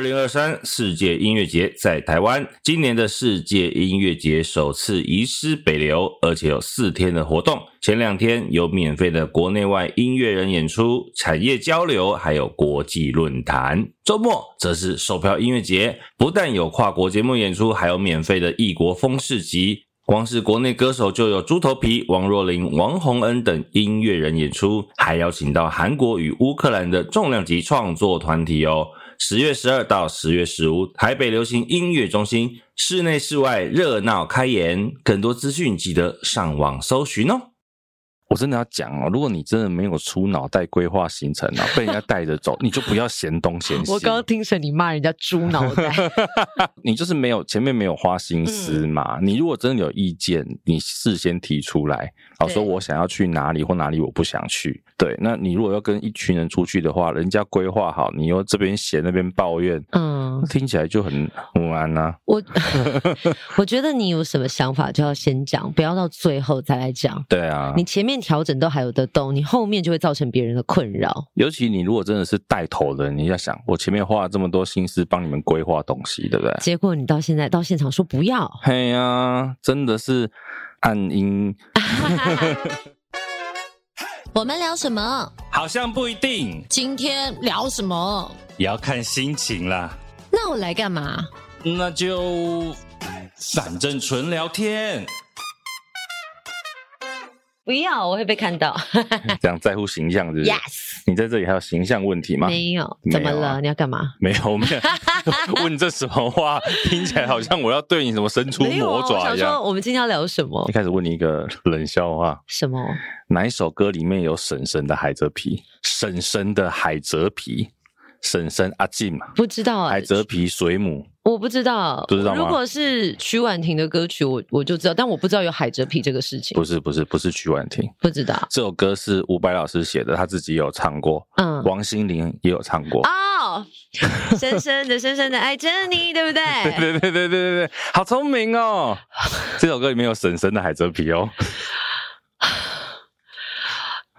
二零二三世界音乐节在台湾，今年的世界音乐节首次移师北流，而且有四天的活动。前两天有免费的国内外音乐人演出、产业交流，还有国际论坛。周末则是售票音乐节，不但有跨国节目演出，还有免费的异国风市集。光是国内歌手就有猪头皮、王若琳、王洪恩等音乐人演出，还邀请到韩国与乌克兰的重量级创作团体哦。十月十二到十月十五，台北流行音乐中心室内室外热闹开演，更多资讯记得上网搜寻哦。我真的要讲哦，如果你真的没有出脑袋规划行程啊，被人家带着走，你就不要嫌东嫌西。我刚刚听成你骂人家猪脑袋，你就是没有前面没有花心思嘛。嗯、你如果真的有意见，你事先提出来，好说我想要去哪里或哪里我不想去。对，那你如果要跟一群人出去的话，人家规划好，你又这边嫌那边抱怨，嗯，听起来就很不安呐。我 我觉得你有什么想法就要先讲，不要到最后再来讲。对啊，你前面。调整都还有得动，你后面就会造成别人的困扰。尤其你如果真的是带头的，你要想，我前面花了这么多心思帮你们规划东西，对不对？结果你到现在到现场说不要，嘿呀、啊，真的是暗音。我们聊什么？好像不一定。今天聊什么？也要看心情啦。那我来干嘛？那就反正纯聊天。不要，我会被看到。这样在乎形象，是不是？Yes。你在这里还有形象问题吗？没有。怎么了？啊、你要干嘛？没有，没有。问这什么话？听起来好像我要对你什么伸出魔爪一样。我想说，我们今天要聊什么？一开始问你一个冷笑话。什么？哪一首歌里面有婶婶的海蜇皮？婶婶的海蜇皮。婶婶阿静嘛？不知道、欸。海蜇皮水母。我不知道，不知道吗？如果是曲婉婷的歌曲，我我就知道，但我不知道有海蜇皮这个事情。不是不是不是曲婉婷，不知道这首歌是伍佰老师写的，他自己有唱过。嗯，王心凌也有唱过。哦，深深的深深的爱着你，对不对？对对对对对对对，好聪明哦！这首歌里面有婶婶的海蜇皮哦。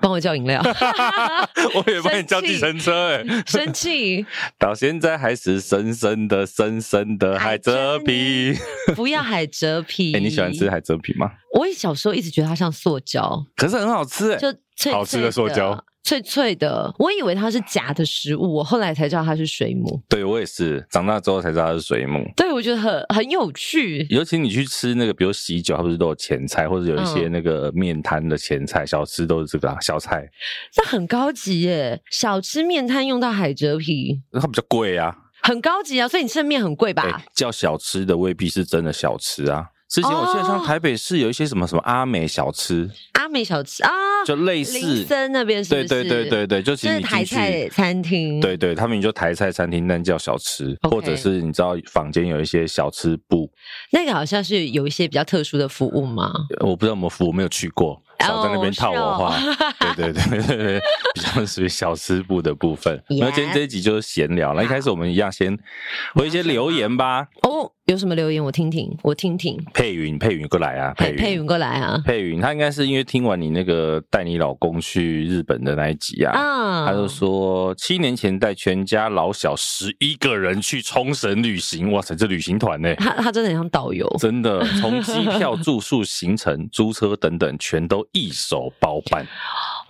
帮我叫饮料，我也帮你叫计程车哎，生气，到现 在还是深深的深深的海蜇皮，不要海蜇皮。哎、欸，你喜欢吃海蜇皮吗？我小时候一直觉得它像塑胶，可是很好吃哎，就脆脆好吃的塑胶。脆脆的，我以为它是假的食物，我后来才知道它是水母。对，我也是，长大之后才知道它是水母。对，我觉得很很有趣。尤其你去吃那个，比如喜酒，它不是都有前菜，或者有一些那个面摊的前菜、嗯、小吃都是这个、啊、小菜。那很高级耶，小吃面摊用到海蜇皮，它比较贵啊。很高级啊，所以你吃的面很贵吧、欸？叫小吃的未必是真的小吃啊。之前我记得像台北市有一些什么什么阿美小吃，阿美小吃啊，就类似林森那边？对对对对对，就其实你台菜餐厅，对对，他们就台菜餐厅，但叫小吃或者是你知道坊间有一些小吃部，那个好像是有一些比较特殊的服务吗？我不知道有没有服务，没有去过。少在那边套我话，对对对对对，比较属于小吃部的部分。那.今天这一集就是闲聊，那一开始我们一样先回一些留言吧。哦，有什么留言我听听，我听听。佩云，佩云过来啊！佩佩云过来啊！佩云，他应该是因为听完你那个带你老公去日本的那一集啊，啊他就说七年前带全家老小十一个人去冲绳旅行，哇塞，这旅行团呢？他他真的很像导游，真的从机票、住宿、行程、租车等等，全都。一手包办，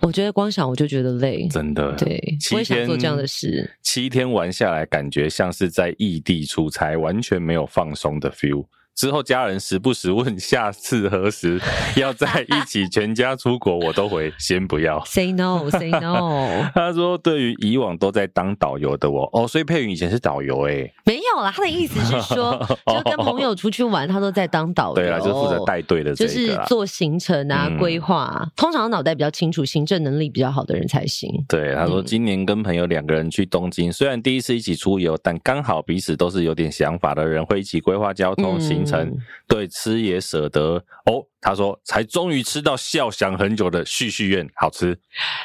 我觉得光想我就觉得累，真的。对，我也想做这样的事。七天玩下来，感觉像是在异地出差，完全没有放松的 feel。之后家人时不时问下次何时要在一起，全家出国我都回先不要。Say no, say no。他说，对于以往都在当导游的我，哦，所以佩云以前是导游哎，没有啦，他的意思是说，就跟朋友出去玩，他都在当导游，对啊，就负责带队的，就是做行程啊、规划、嗯。通常脑袋比较清楚、行政能力比较好的人才行。对，他说今年跟朋友两个人去东京，虽然第一次一起出游，但刚好彼此都是有点想法的人，会一起规划交通行。行程，嗯、对，吃也舍得哦。他说：“才终于吃到笑想很久的旭旭苑，好吃。”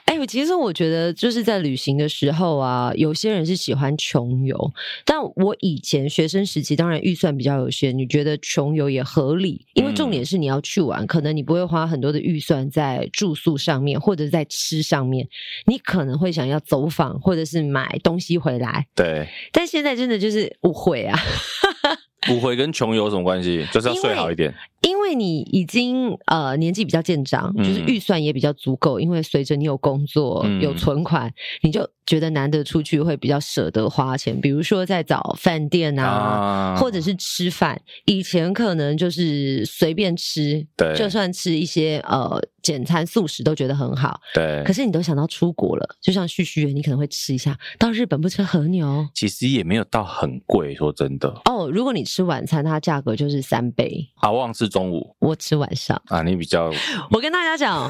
哎，其实我觉得就是在旅行的时候啊，有些人是喜欢穷游，但我以前学生时期当然预算比较有限，你觉得穷游也合理，因为重点是你要去玩，嗯、可能你不会花很多的预算在住宿上面或者在吃上面，你可能会想要走访或者是买东西回来。对，但现在真的就是误会啊。不会跟穷有什么关系？就是要睡好一点。因为你已经呃年纪比较渐长，就是预算也比较足够。嗯、因为随着你有工作、有存款，嗯、你就觉得难得出去会比较舍得花钱。比如说在找饭店啊，啊或者是吃饭。以前可能就是随便吃，对，就算吃一些呃简餐素食都觉得很好。对，可是你都想到出国了，就像叙叙苑，你可能会吃一下。到日本不吃和牛，其实也没有到很贵，说真的。哦，如果你吃晚餐，它价格就是三倍。好望是。中午我吃晚上啊，你比较。我跟大家讲，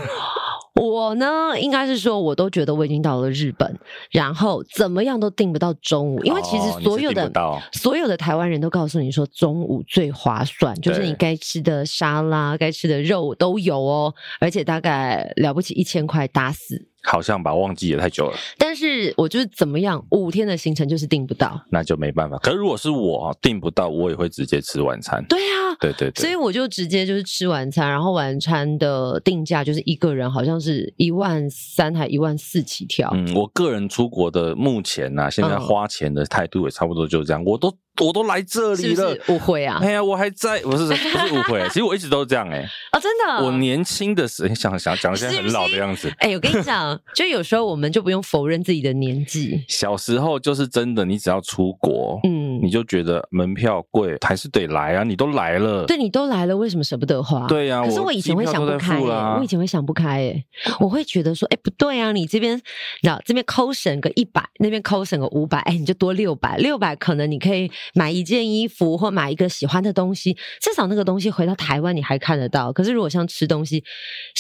我呢应该是说，我都觉得我已经到了日本，然后怎么样都订不到中午，因为其实所有的、哦、所有的台湾人都告诉你说，中午最划算，就是你该吃的沙拉、该吃的肉都有哦，而且大概了不起一千块打死。好像吧，忘记也太久了。但是我就是怎么样，五天的行程就是订不到，那就没办法。可是如果是我订不到，我也会直接吃晚餐。对啊，对对对，所以我就直接就是吃晚餐，然后晚餐的定价就是一个人好像是一万三还一万四起跳。嗯，我个人出国的目前呢、啊，现在花钱的态度也差不多就是这样，我都。我都来这里了，误会啊！哎呀，我还在，不是 不是误会，其实我一直都这样哎、欸。哦，真的，我年轻的时候想想讲现在很老的样子。哎，我跟你讲，就有时候我们就不用否认自己的年纪。小时候就是真的，你只要出国，嗯，你就觉得门票贵，还是得来啊。你都来了，对，你都来了，为什么舍不得花？对呀、啊，可是我以前会想不开、欸，我以前会想不开、欸，哎，我会觉得说，哎，不对啊，你这边，你知道这边抠省个一百，那边抠省个五百，哎，你就多六百，六百可能你可以买一件衣服。或买一个喜欢的东西，至少那个东西回到台湾你还看得到。可是如果像吃东西，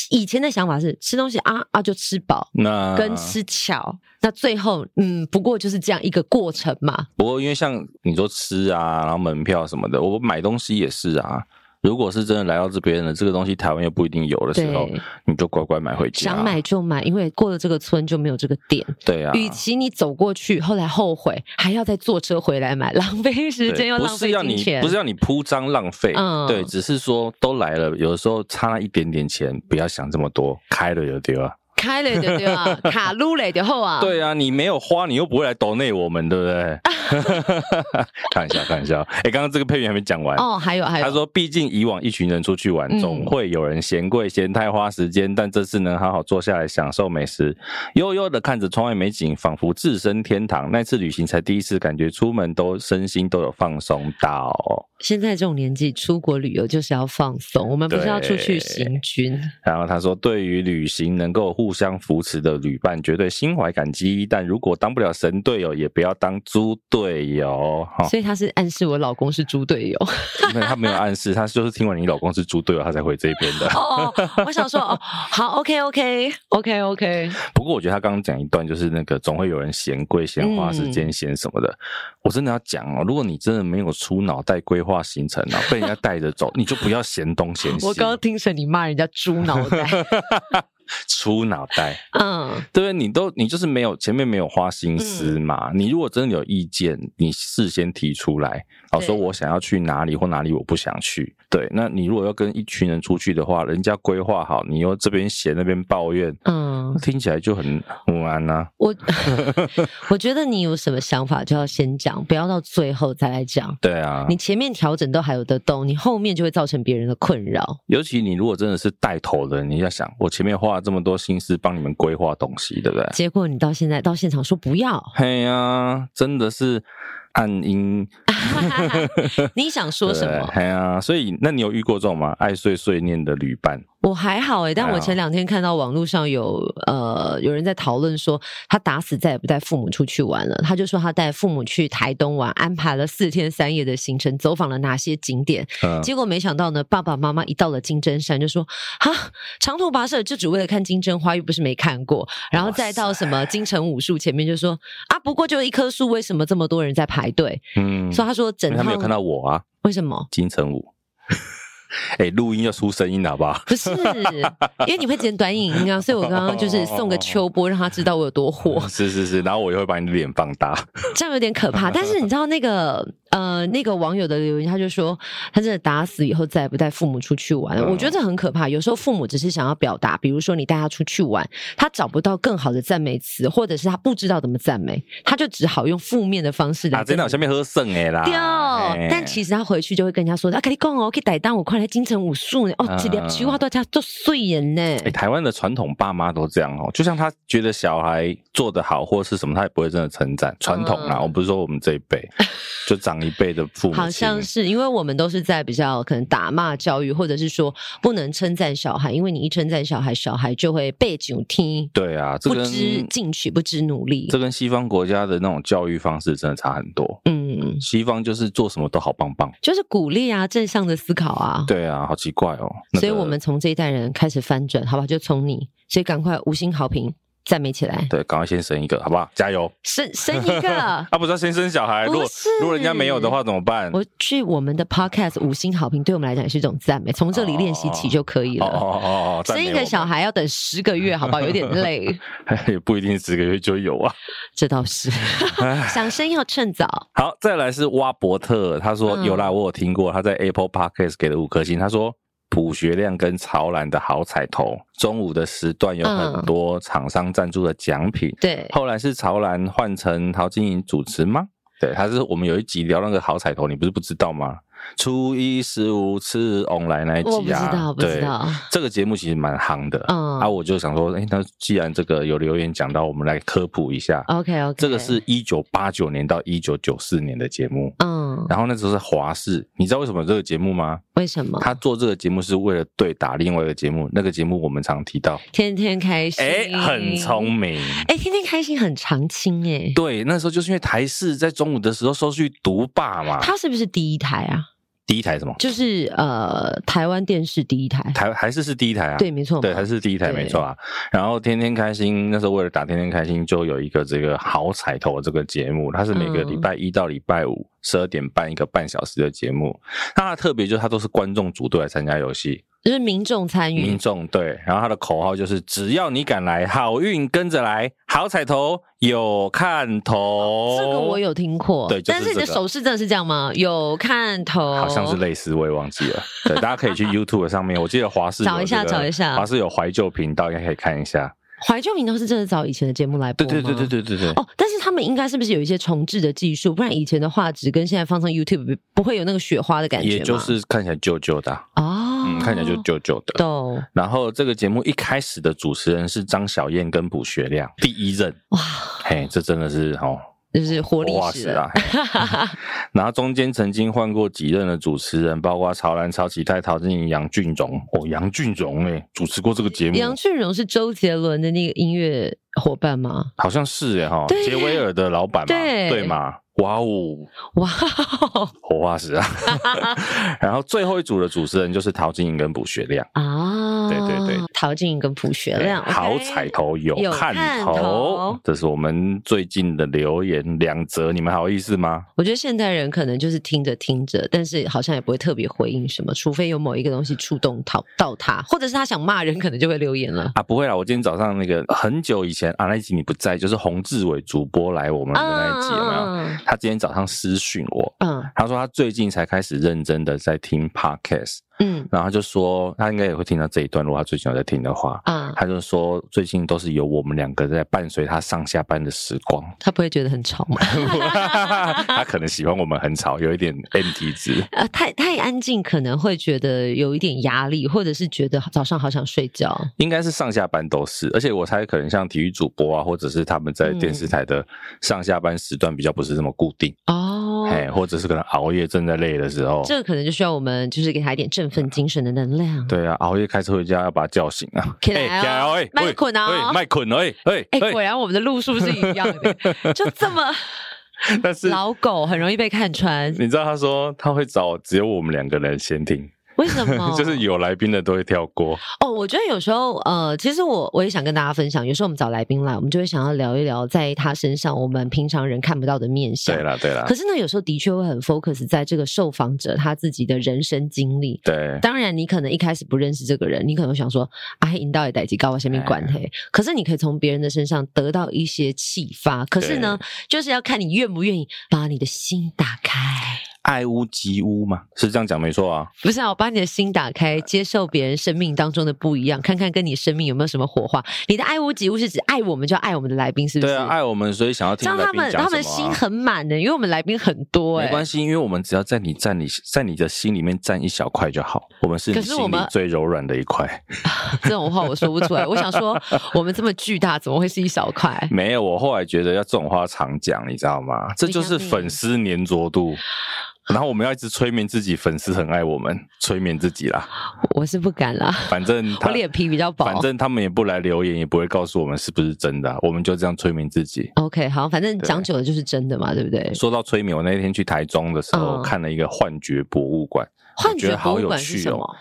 以前的想法是吃东西啊啊就吃饱，那跟吃巧，那最后嗯不过就是这样一个过程嘛。不过因为像你说吃啊，然后门票什么的，我买东西也是啊。如果是真的来到这边了，这个东西台湾又不一定有的时候，你就乖乖买回家。想买就买，因为过了这个村就没有这个店。对啊，与其你走过去，后来后悔，还要再坐车回来买，浪费时间又浪费金钱。不是要你，不是要你铺张浪费，嗯，对，只是说都来了，有的时候差那一点点钱，不要想这么多，开了就丢啊。开了就对啊，卡撸了就好啊。对啊，你没有花，你又不会来抖内我们，对不对？看一下，看一下。哎，刚刚这个配乐还没讲完哦，还有还有。他说，毕竟以往一群人出去玩，总会有人嫌贵、嫌太花时间，但这次能好好坐下来享受美食，悠悠的看着窗外美景，仿佛置身天堂。那次旅行才第一次感觉出门都身心都有放松到。现在这种年纪出国旅游就是要放松，我们不是要出去行军。然后他说，对于旅行能够互相扶持的旅伴，绝对心怀感激。但如果当不了神队友，也不要当猪队友。所以他是暗示我老公是猪队友。没有，他没有暗示，他就是听完你老公是猪队友，他才回这边的。哦，我想说，哦，好，OK，OK，OK，OK。Okay, okay, okay, okay. 不过我觉得他刚刚讲一段，就是那个总会有人嫌贵、嫌花时间、嫌什么的。嗯、我真的要讲哦，如果你真的没有出脑袋规划行程啊，被人家带着走，你就不要嫌东嫌西。我刚刚听成你骂人家猪脑袋。出脑袋，嗯，对不对？你都你就是没有前面没有花心思嘛。嗯、你如果真的有意见，你事先提出来，好说我想要去哪里或哪里我不想去。对，那你如果要跟一群人出去的话，人家规划好，你又这边嫌那边抱怨，嗯，听起来就很很安呐、啊。我我觉得你有什么想法就要先讲，不要到最后再来讲。对啊，你前面调整都还有得动，你后面就会造成别人的困扰。尤其你如果真的是带头的人，你要想，我前面花了这么多心思帮你们规划东西，对不对？结果你到现在到现场说不要，嘿呀、啊，真的是。暗音，你想说什么？对啊，所以那你有遇过这种吗？爱碎碎念的旅伴？我还好哎、欸，但我前两天看到网络上有呃有人在讨论说，他打死再也不带父母出去玩了。他就说他带父母去台东玩，安排了四天三夜的行程，走访了哪些景点。嗯、结果没想到呢，爸爸妈妈一到了金针山就说：“哈，长途跋涉就只为了看金针花，又不是没看过。”然后再到什么金城武术前面就说：“啊，不过就一棵树，为什么这么多人在排队？”嗯，所以他说整趟他没有看到我啊？为什么？金城武。哎，录音要出声音好不好？不是，因为你会剪短影音啊，所以我刚刚就是送个秋波，让他知道我有多火。是是是，然后我又会把你的脸放大，这样有点可怕。但是你知道那个呃，那个网友的留言，他就说他真的打死以后再也不带父母出去玩了。嗯、我觉得这很可怕。有时候父母只是想要表达，比如说你带他出去玩，他找不到更好的赞美词，或者是他不知道怎么赞美，他就只好用负面的方式来。啊，真的下面喝剩哎啦。对，但其实他回去就会跟人家说：“啊，跟你讲哦，可以带单我快。”来京城武术呢？哦，这两句话大家都碎人呢。哎，台湾的传统爸妈都这样哦，就像他觉得小孩做得好或是什么，他也不会真的称赞。传统啊，我不是说我们这一辈，就长一辈的父母。好像是因为我们都是在比较可能打骂教育，或者是说不能称赞小孩，因为你一称赞小孩，小孩就会背酒听。对啊，不知进取，不知努力。这跟西方国家的那种教育方式真的差很多。嗯，西方就是做什么都好棒棒，就是鼓励啊，正向的思考啊。对啊，好奇怪哦。那个、所以我们从这一代人开始翻转，好吧？就从你，所以赶快五星好评。赞美起来，对，赶快先生一个，好不好？加油，生生一个，啊，不是要先生小孩，如果如果人家没有的话怎么办？我去我们的 podcast 五星好评，对我们来讲也是一种赞美，从这里练习起就可以了。哦哦哦哦，生一个小孩要等十个月，好不好？有点累，也不一定十个月就有啊。这倒是，想生要趁早。好，再来是挖伯特，他说有啦，我有听过，他在 Apple Podcast 给了五颗星，他说。卜学亮跟潮兰的好彩头，中午的时段有很多厂商赞助的奖品。嗯、对，后来是潮兰换成陶晶莹主持吗？对，他是我们有一集聊那个好彩头，你不是不知道吗？初一十五吃翁来那一集啊，我不知道，不知道。这个节目其实蛮夯的，嗯，啊，我就想说，哎、欸，那既然这个有留言讲到，我们来科普一下。OK OK，这个是一九八九年到一九九四年的节目，嗯，然后那时候是华视，你知道为什么这个节目吗？为什么？他做这个节目是为了对打另外一个节目，那个节目我们常提到，天天开心，哎、欸，很聪明，哎、欸，天天开心很常青，哎，对，那时候就是因为台视在中午的时候收视独霸嘛，他是不是第一台啊？第一台什么？就是呃，台湾电视第一台，台还是是第一台啊？对，没错，对，还是第一台，没错啊。然后天天开心，那时候为了打天天开心，就有一个这个好彩头这个节目，它是每个礼拜一到礼拜五十二点半一个半小时的节目。那它特别就是它都是观众组队来参加游戏。就是民众参与，民众对，然后它的口号就是只要你敢来，好运跟着来，好彩头有看头。这个我有听过，对，但是你的手势真的是这样吗？有看头，好像是类似，我也忘记了。对，大家可以去 YouTube 上面，我记得华视、这个、找一下，找一下，华视有怀旧频道，应该可以看一下。怀旧名都是真的找以前的节目来播吗？对对对对对对对。哦，但是他们应该是不是有一些重置的技术？不然以前的画质跟现在放上 YouTube 不会有那个雪花的感觉？也就是看起来旧旧的哦。嗯，看起来就旧旧的。懂。然后这个节目一开始的主持人是张小燕跟卜学亮，第一任。哇，嘿，这真的是哦，就是活历史啊。然后中间曾经换过几任的主持人，包括曹兰、曹启泰、陶晶莹、杨俊荣。哦，杨俊荣哎，主持过这个节目。杨俊荣是周杰伦的那个音乐伙伴吗？好像是哎哈，杰威尔的老板嘛，对对嘛。哇哦，哇哦，活化石啊！然后最后一组的主持人就是陶晶莹跟卜学亮啊，对对对，陶晶莹跟卜学亮，好彩头有看头，这是我们最近的留言两则，你们好意思吗？我觉得现代人可能就是听着听着，但是好像也不会特别回应什么，除非有某一个东西触动到到他，或者是他想骂人，可能就会留言了啊。不会啦，我今天早上那个很久以前啊，那一集你不在，就是洪志伟主播来我们的那一集有没有？他今天早上私讯我，嗯，他说他最近才开始认真的在听 Podcast。嗯，然后他就说他应该也会听到这一段，如果他最近有在听的话，啊、嗯，他就说最近都是有我们两个在伴随他上下班的时光，他不会觉得很吵吗？他可能喜欢我们很吵，有一点 N 体质，呃，太太安静可能会觉得有一点压力，或者是觉得早上好想睡觉，应该是上下班都是，而且我猜可能像体育主播啊，或者是他们在电视台的上下班时段比较不是这么固定。哦，哎，或者是可能熬夜正在累的时候，这个可能就需要我们就是给他一点振。份精神的能量。对啊，熬夜开车回家要把他叫醒啊！起来哦，麦捆啊，麦捆哎，哎哎，果然我们的路数是一样的，就这么。但是老狗很容易被看穿。你知道他说他会找只有我们两个人先听，为什么？就是有来宾的都会跳过。哦，我觉得有时候，呃，其实我我也想跟大家分享，有时候我们找来宾来，我们就会想要聊一聊在他身上我们平常人看不到的面相。对啦，对啦。可是呢，有时候的确会很 focus 在这个受访者他自己的人生经历。对。当然，你可能一开始不认识这个人，你可能想说，啊，引导也代志，搞我前面管黑。可是你可以从别人的身上得到一些启发。可是呢，就是要看你愿不愿意把你的心打开。爱屋及乌嘛，是这样讲没错啊。不是啊，我把你的心打开，接受别人生命当中的不一样，看看跟你生命有没有什么火花。你的爱屋及乌是指爱我们就爱我们的来宾，是不是？对啊，爱我们，所以想要听。他们他们心很满的，因为我们来宾很多欸。没关系，因为我们只要在你占你在你的心里面占一小块就好。我们是你心里最柔软的一块。这种话我说不出来。我想说，我们这么巨大，怎么会是一小块？没有，我后来觉得要这种话常讲，你知道吗？这就是粉丝粘着度。然后我们要一直催眠自己，粉丝很爱我们，催眠自己啦。我是不敢啦，反正他 我脸皮比较薄，反正他们也不来留言，也不会告诉我们是不是真的啊，我们就这样催眠自己。OK，好，反正讲久了就是真的嘛，对，对不对？说到催眠，我那天去台中的时候，看了一个幻觉博物馆。幻觉博物馆是什么？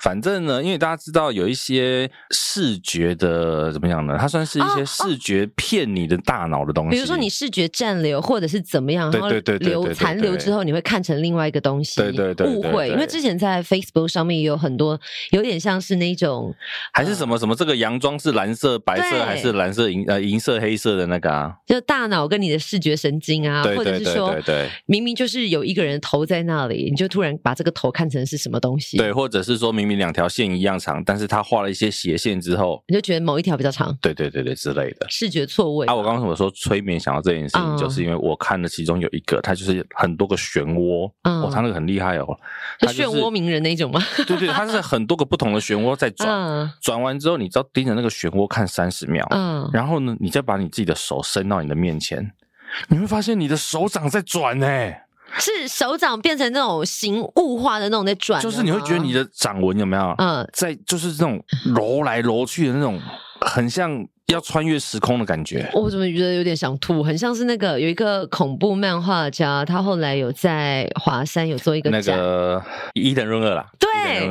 反正呢，因为大家知道有一些视觉的怎么样呢？它算是一些视觉骗你的大脑的东西。比如说你视觉暂留，或者是怎么样，然后留残留之后，你会看成另外一个东西。对对对，误会。因为之前在 Facebook 上面也有很多，有点像是那种，还是什么什么，这个洋装是蓝色、白色还是蓝色银呃银色、黑色的那个啊？就大脑跟你的视觉神经啊，或者是说，明明就是有一个人头在那里，你就突然把这个头看成是什么东西？对，或者是说明明两条线一样长，但是他画了一些斜线之后，你就觉得某一条比较长。对对对对，之类的视觉错位。啊，我刚刚怎么说催眠想到这件事情，嗯、就是因为我看了其中有一个，它就是很多个漩涡，嗯，哦，他那个很厉害哦，他漩涡鸣人那种吗？对 对，它是很多个不同的漩涡在转，转、嗯、完之后，你只要盯着那个漩涡看三十秒，嗯，然后呢，你再把你自己的手伸到你的面前，你会发现你的手掌在转呢。是手掌变成那种形物化的那种在转，就是你会觉得你的掌纹有没有？嗯，在就是这种揉来揉去的那种，很像要穿越时空的感觉。我怎么觉得有点想吐？很像是那个有一个恐怖漫画家，他后来有在华山有做一个那个伊藤润二啦，对，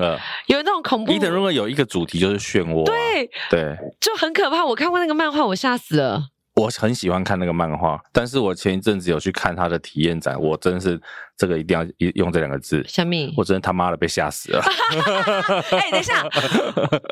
有那种恐怖。伊藤润二有一个主题就是漩涡，对对，就很可怕。我看过那个漫画，我吓死了。我很喜欢看那个漫画，但是我前一阵子有去看他的体验展，我真是这个一定要用这两个字，小米，我真的他妈的被吓死了。哎、欸，等一下，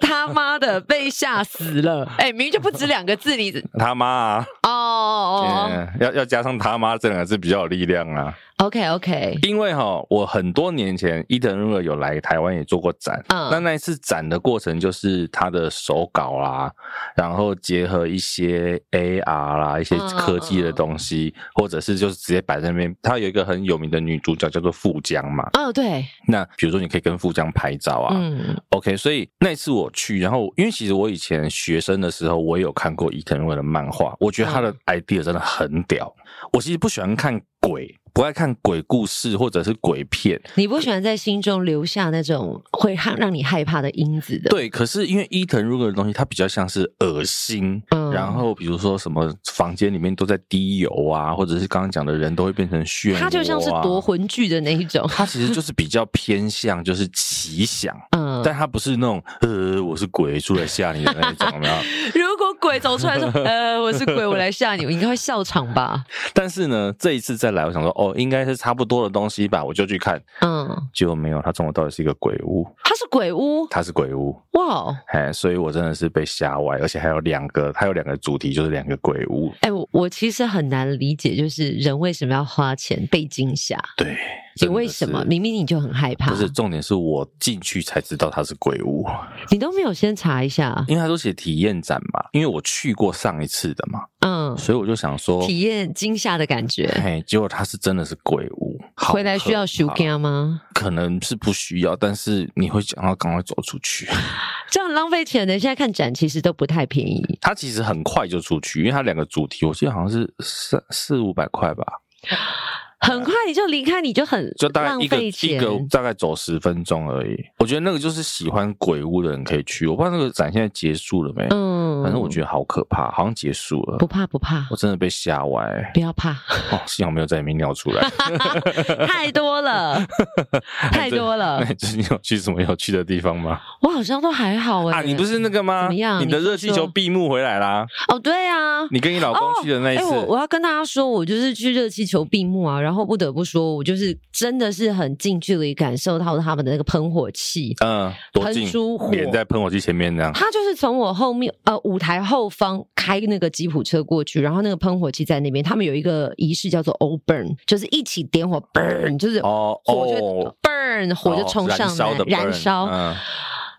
他妈的被吓死了。哎、欸，明明就不止两个字，你他妈啊！哦哦哦，要要加上他妈这两个字比较有力量啊。OK OK，因为哈，我很多年前伊藤润二有来台湾也做过展，嗯，那那一次展的过程就是他的手稿啦，然后结合一些 AR 啦，一些科技的东西，嗯、或者是就是直接摆在那边。他有一个很有名的女主角叫做富江嘛，哦对，那比如说你可以跟富江拍照啊，嗯，OK，所以那次我去，然后因为其实我以前学生的时候，我也有看过伊藤润二的漫画，我觉得他的 idea 真的很屌。我其实不喜欢看鬼。不爱看鬼故事或者是鬼片，你不喜欢在心中留下那种会让让你害怕的因子的。对，可是因为伊藤润二的东西，它比较像是恶心，嗯，然后比如说什么房间里面都在滴油啊，或者是刚刚讲的人都会变成漩涡，它就像是夺魂剧的那一种。它其实就是比较偏向就是奇想，嗯，但它不是那种呃我是鬼出来吓你的那一种，有没有？如果鬼走出来说呃我是鬼，我来吓你，我应该会笑场吧？但是呢，这一次再来，我想说哦。应该是差不多的东西吧，我就去看，嗯，结果没有，他中的到底是一个鬼屋，他是鬼屋，他是鬼屋，哇，哎，所以我真的是被吓歪，而且还有两个，还有两个主题，就是两个鬼屋，哎，我我其实很难理解，就是人为什么要花钱被惊吓？对。你为什么明明你就很害怕？不是重点，是我进去才知道它是鬼屋。你都没有先查一下？因为他都写体验展嘛，因为我去过上一次的嘛，嗯，所以我就想说体验惊吓的感觉。嘿，结果它是真的是鬼屋，回来需要收惊吗？可能是不需要，但是你会想要赶快走出去，这样浪费钱的。现在看展其实都不太便宜，它其实很快就出去，因为它两个主题，我记得好像是三四五百块吧。很快你就离开，你就很就大概一个一个大概走十分钟而已。我觉得那个就是喜欢鬼屋的人可以去。我不知道那个展现在结束了没？嗯。嗯，反正我觉得好可怕，好像结束了。不怕不怕，我真的被吓歪。不要怕哦，幸好没有在里面尿出来。太多了，太多了。那你最近有去什么有趣的地方吗？我好像都还好哎。啊，你不是那个吗？怎么样？你的热气球闭幕回来啦？哦，对啊，你跟你老公去的那一次。我我要跟大家说，我就是去热气球闭幕啊，然后不得不说，我就是真的是很近距离感受到他们的那个喷火器，嗯，多近，喷出火，连在喷火器前面那样。他就是从我后面呃舞台后方开那个吉普车过去，然后那个喷火器在那边，他们有一个仪式叫做 burn，就是一起点火 burn，就是哦火就 burn，火就冲上来燃烧。嗯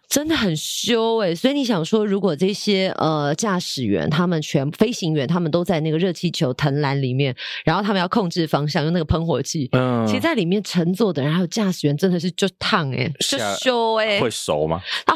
真的很羞哎、欸，所以你想说，如果这些呃驾驶员他们全飞行员他们都在那个热气球藤篮里面，然后他们要控制方向用那个喷火器，嗯，其实在里面乘坐的人还有驾驶员真的是就烫哎、欸，就羞哎、欸，会熟吗？啊。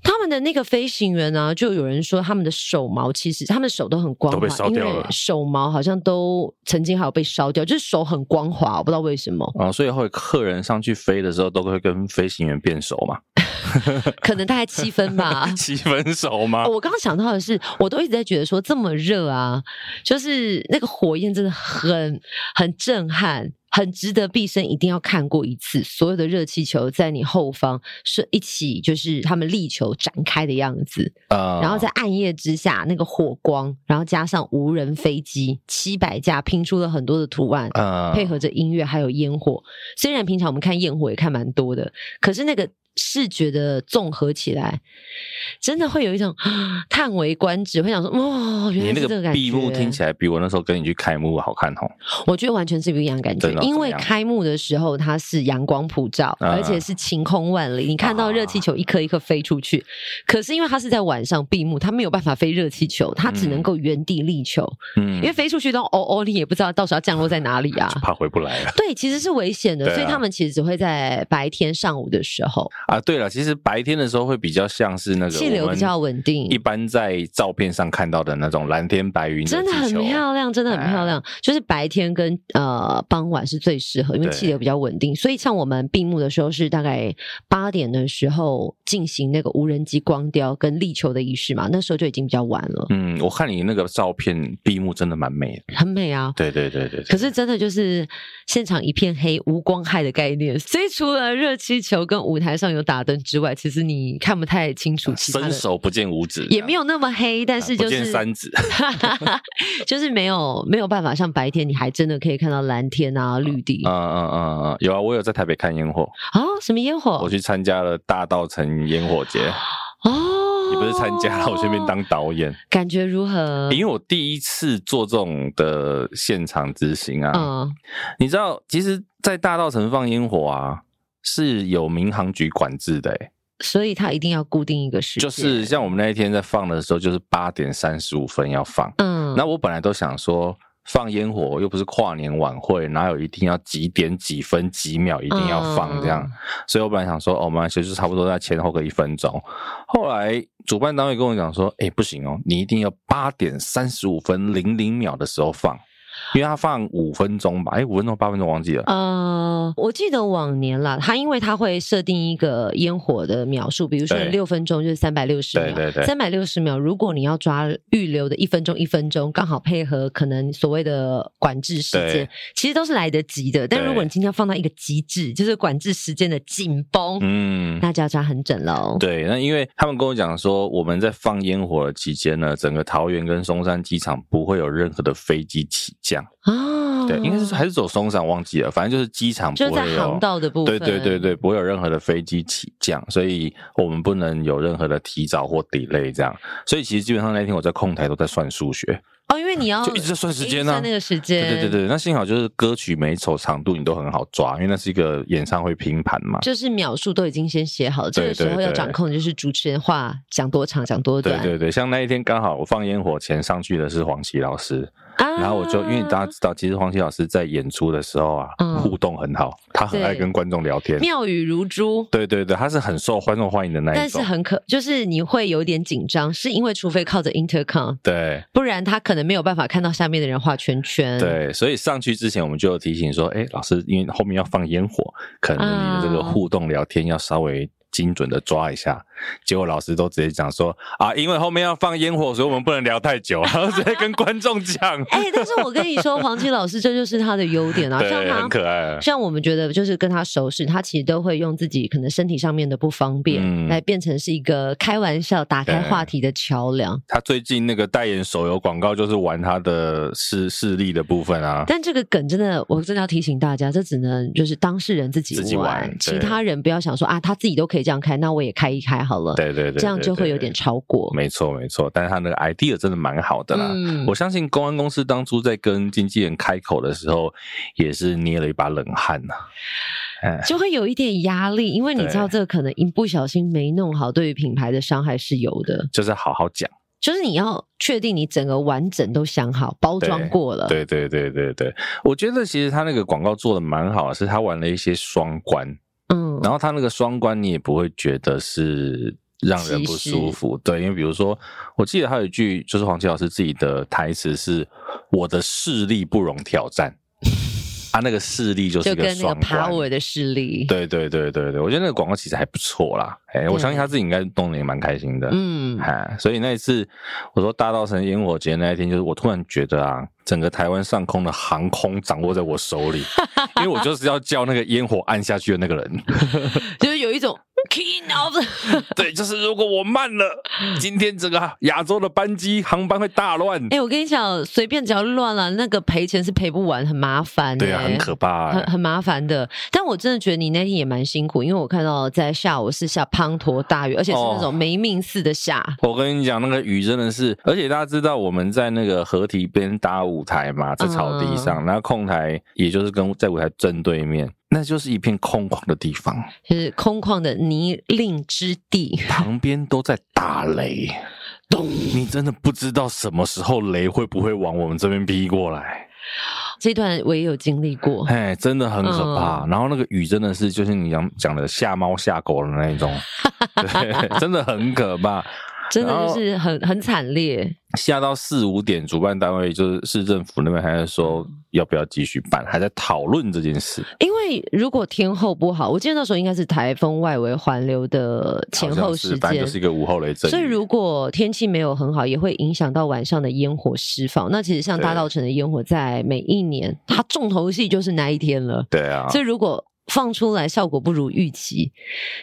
他们的那个飞行员呢、啊，就有人说他们的手毛其实他们的手都很光滑，因为手毛好像都曾经还有被烧掉，就是手很光滑，我不知道为什么啊。所以后来客人上去飞的时候，都会跟飞行员变熟嘛？可能大概七分吧，七分熟吗？我刚刚想到的是，我都一直在觉得说这么热啊，就是那个火焰真的很很震撼。很值得毕生一定要看过一次，所有的热气球在你后方是一起，就是他们力球展开的样子，uh, 然后在暗夜之下那个火光，然后加上无人飞机七百架拼出了很多的图案，uh, 配合着音乐还有烟火。虽然平常我们看焰火也看蛮多的，可是那个。视觉的综合起来，真的会有一种 叹为观止，会想说：哦，原来是这个感觉。闭幕听起来比我那时候跟你去开幕好看哦。我觉得完全是不一样的感觉，因为开幕的时候它是阳光普照，嗯、而且是晴空万里，你看到热气球一颗一颗飞出去。啊、可是因为它是在晚上闭幕，它没有办法飞热气球，它只能够原地立球。嗯，因为飞出去都哦哦，你也不知道到时候要降落在哪里啊，怕回不来了。对，其实是危险的，啊、所以他们其实只会在白天上午的时候。啊，对了，其实白天的时候会比较像是那个气流比较稳定，一般在照片上看到的那种蓝天白云，真的很漂亮，真的很漂亮。就是白天跟呃傍晚是最适合，因为气流比较稳定。所以像我们闭幕的时候是大概八点的时候进行那个无人机光雕跟立球的仪式嘛，那时候就已经比较晚了。嗯，我看你那个照片闭幕真的蛮美的，很美啊。对对对对，可是真的就是现场一片黑，无光害的概念。所以除了热气球跟舞台上有打灯之外，其实你看不太清楚，伸手不见五指，也没有那么黑，但是就是、三指 就是没有没有办法像白天，你还真的可以看到蓝天啊、绿地。嗯嗯嗯嗯，有啊，我有在台北看烟火啊、哦，什么烟火？我去参加了大道城烟火节哦，你不是参加了，我顺便当导演，感觉如何？因为我第一次做这种的现场执行啊，嗯，你知道，其实，在大道城放烟火啊。是有民航局管制的，欸，所以他一定要固定一个时间。就是像我们那一天在放的时候，就是八点三十五分要放。嗯，那我本来都想说，放烟火又不是跨年晚会，哪有一定要几点几分几秒一定要放这样？嗯，所以我本来想说，哦，我们其实差不多在前后个一分钟。后来主办单位跟我讲说，哎，不行哦，你一定要八点三十五分零零秒的时候放。因为他放五分钟吧，哎，五分钟八分钟忘记了。呃，我记得往年啦，他因为他会设定一个烟火的秒数，比如说六分钟就是三百六十秒，对对对，三百六十秒。如果你要抓预留的一分钟一分钟，刚好配合可能所谓的管制时间，其实都是来得及的。但如果你今天要放到一个极致，就是管制时间的紧绷，嗯，那就要抓很准喽。对，那因为他们跟我讲说，我们在放烟火的期间呢，整个桃园跟松山机场不会有任何的飞机起降。啊，对，应该是还是走松山，忘记了，反正就是机场不会有，航道的部分，对对对对，不会有任何的飞机起降，所以我们不能有任何的提早或 delay 这样，所以其实基本上那天我在控台都在算数学哦，因为你要就一直在算时间呢、啊，那个时间，对对对对，那幸好就是歌曲每一首长度你都很好抓，因为那是一个演唱会拼盘嘛，就是秒数都已经先写好了，这个时候要掌控就是主持人话讲多长讲多短，对对对，像那一天刚好我放烟火前上去的是黄琦老师。然后我就因为大家知道，其实黄綺老师在演出的时候啊，嗯、互动很好，他很爱跟观众聊天，妙语如珠。对对对，他是很受观众欢迎的那一种。但是很可，就是你会有点紧张，是因为除非靠着 intercom，对，不然他可能没有办法看到下面的人画圈圈。对，所以上去之前我们就提醒说，哎，老师，因为后面要放烟火，可能你的这个互动聊天要稍微。精准的抓一下，结果老师都直接讲说啊，因为后面要放烟火，所以我们不能聊太久，然后直接跟观众讲。哎、欸，但是我跟你说，黄金老师这就是他的优点啊，像他很可爱。像我们觉得就是跟他熟识，他其实都会用自己可能身体上面的不方便，嗯、来变成是一个开玩笑、打开话题的桥梁。他最近那个代言手游广告，就是玩他的视视力的部分啊。但这个梗真的，我真的要提醒大家，这只能就是当事人自己玩，自己玩其他人不要想说啊，他自己都可以这样开，那我也开一开好了。对对对，这样就会有点超过。没错没错，但是他那个 idea 真的蛮好的啦。嗯、我相信公安公司当初在跟经纪人开口的时候，也是捏了一把冷汗呐、啊，就会有一点压力，因为你知道这个可能一不小心没弄好，对于品牌的伤害是有的。就是好好讲。就是你要确定你整个完整都想好，包装过了。对对对对对，我觉得其实他那个广告做的蛮好的，是他玩了一些双关，嗯，然后他那个双关你也不会觉得是让人不舒服，对，因为比如说，我记得还有一句就是黄奇老师自己的台词是“我的视力不容挑战”。他、啊、那个势力就是一个双关，就跟那个 power 的势力，对对对对对，我觉得那个广告其实还不错啦，哎、欸，我相信他自己应该弄的也蛮开心的，嗯，哎，所以那一次我说大稻城烟火节那一天，就是我突然觉得啊，整个台湾上空的航空掌握在我手里，因为我就是要叫那个烟火按下去的那个人，就是有一种。对，就是如果我慢了，今天整个亚洲的班机航班会大乱。哎、欸，我跟你讲，随便只要乱了，那个赔钱是赔不完，很麻烦、欸。对啊，很可怕、欸，很很麻烦的。但我真的觉得你那天也蛮辛苦，因为我看到在下午是下滂沱大雨，而且是那种没命似的下。哦、我跟你讲，那个雨真的是，而且大家知道我们在那个河堤边搭舞台嘛，在草地上，然后、控台也就是跟在舞台正对面。那就是一片空旷的地方，就是空旷的泥泞之地，旁边都在打雷，咚！你真的不知道什么时候雷会不会往我们这边劈过来。这段我也有经历过，哎，真的很可怕。嗯、然后那个雨真的是，就是你讲讲的吓猫吓狗的那种，对，真的很可怕。真的就是很很惨烈，下到四五点，主办单位就是市政府那边还在说要不要继续办，还在讨论这件事。因为如果天候不好，我记得那时候应该是台风外围环流的前后时间，就是一个午后雷阵。所以如果天气没有很好，也会影响到晚上的烟火释放。那其实像大稻城的烟火，在每一年它重头戏就是那一天了。对啊，所以如果放出来效果不如预期，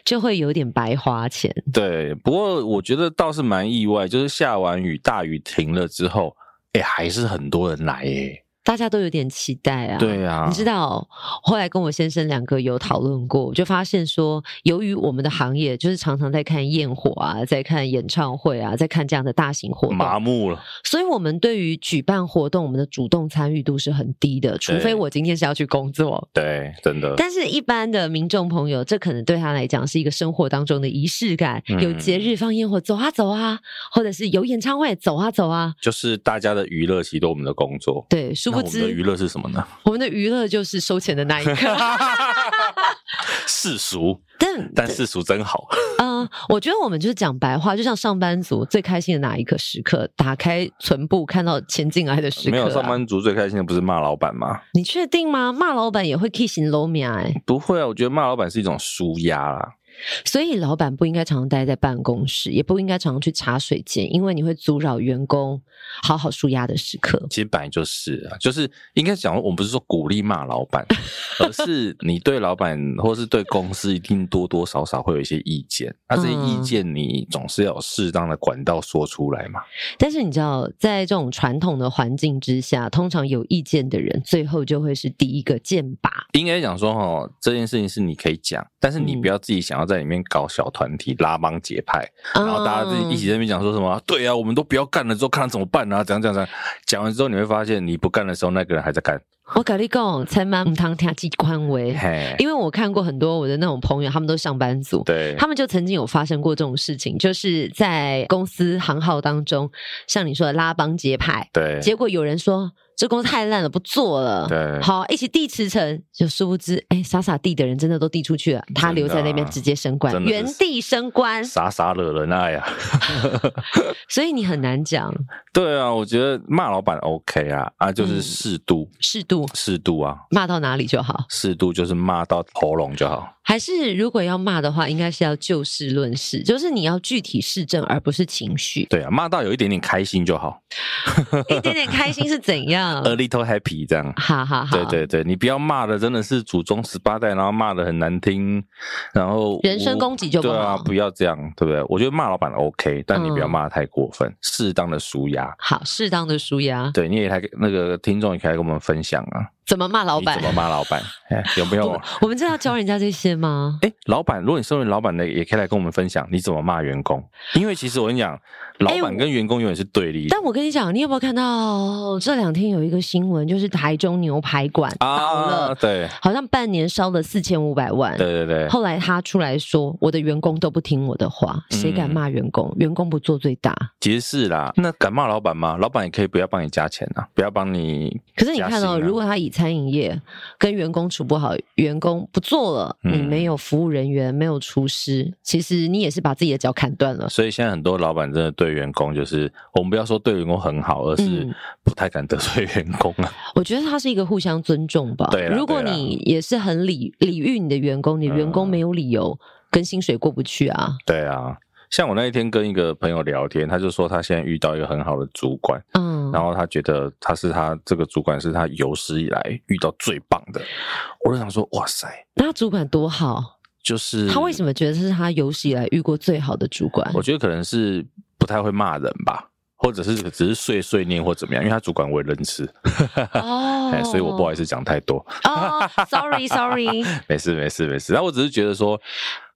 就会有点白花钱。对，不过我觉得倒是蛮意外，就是下完雨，大雨停了之后，哎，还是很多人来哎。大家都有点期待啊，对啊，你知道，后来跟我先生两个有讨论过，我就发现说，由于我们的行业就是常常在看焰火啊，在看演唱会啊，在看这样的大型活动，麻木了，所以我们对于举办活动，我们的主动参与度是很低的，除非我今天是要去工作，对，真的。但是，一般的民众朋友，这可能对他来讲是一个生活当中的仪式感，嗯、有节日放焰火，走啊走啊，或者是有演唱会，走啊走啊，就是大家的娱乐，其实都我们的工作，对，我们的娱乐是什么呢？我们的娱乐就是收钱的那一刻，世俗，但但世俗真好。嗯、呃，我觉得我们就是讲白话，就像上班族最开心的那一刻时刻，打开存部看到钱进来的时刻、啊。没有上班族最开心的不是骂老板吗？你确定吗？骂老板也会 kiss 你露面哎？不会啊，我觉得骂老板是一种舒压啦。所以老板不应该常常待在办公室，也不应该常常去茶水间，因为你会阻扰员工好好舒压的时刻。其实本来就是啊，就是应该讲，我们不是说鼓励骂老板，而是 你对老板或是对公司一定多多少少会有一些意见，那这些意见你总是要有适当的管道说出来嘛。但是你知道，在这种传统的环境之下，通常有意见的人最后就会是第一个剑拔。应该讲说，哈，这件事情是你可以讲，但是你不要自己想要。在里面搞小团体拉帮结派，然后大家一起在那边讲说什么？嗯、对啊，我们都不要干了，之后看他怎么办啊？怎样怎样怎样？讲完之后你会发现，你不干的时候，那个人还在干。我跟你讲，千万不能听机关话，因为我看过很多我的那种朋友，他们都上班族，对，他们就曾经有发生过这种事情，就是在公司行号当中，像你说的拉帮结派，对，结果有人说。这公司太烂了，不做了。对，好，一起递辞呈，就殊不知，哎，傻傻递的人真的都递出去了，他留在那边直接升官，原地升官，傻傻惹人爱呀。所以你很难讲。对啊，我觉得骂老板 OK 啊，啊，就是适度，适度，适度啊，骂到哪里就好，适度就是骂到喉咙就好。还是如果要骂的话，应该是要就事论事，就是你要具体事证，而不是情绪。对啊，骂到有一点点开心就好。一点点开心是怎样？A little happy 这样。好好好。对对对，你不要骂的真的是祖宗十八代，然后骂的很难听，然后人身攻击就。对啊，不要这样，对不对？我觉得骂老板 OK，但你不要骂的太过分，适、嗯、当的舒压。好，适当的舒压。对，你也还那个听众也可以来跟我们分享啊。怎么骂老板？怎么骂老板？有没有我？我们真的要教人家这些吗？哎，老板，如果你身为老板的，也可以来跟我们分享你怎么骂员工。因为其实我跟你讲，老板跟员工永远是对立的。但我跟你讲，你有没有看到这两天有一个新闻，就是台中牛排馆倒了，啊，对，好像半年烧了四千五百万。对对对。后来他出来说，我的员工都不听我的话，谁敢骂员工？嗯、员工不做最大。其实是啦，那敢骂老板吗？老板也可以不要帮你加钱啊，不要帮你。可是你看哦，如果他以餐饮业跟员工处不好，员工不做了，你没有服务人员，没有厨师，其实你也是把自己的脚砍断了。所以现在很多老板真的对员工，就是我们不要说对员工很好，而是不太敢得罪员工啊。我觉得他是一个互相尊重吧。对，如果你也是很礼礼遇你的员工，你员工没有理由跟薪水过不去啊。对啊。像我那一天跟一个朋友聊天，他就说他现在遇到一个很好的主管，嗯，然后他觉得他是他这个主管是他有史以来遇到最棒的。我就想说，哇塞，那主管多好，就是他为什么觉得是他有史以来遇过最好的主管？我觉得可能是不太会骂人吧。或者是只是碎碎念或怎么样，因为他主管我也认识，哦、oh. 所以我不好意思讲太多。哦、oh,，sorry sorry，没事没事没事。那我只是觉得说，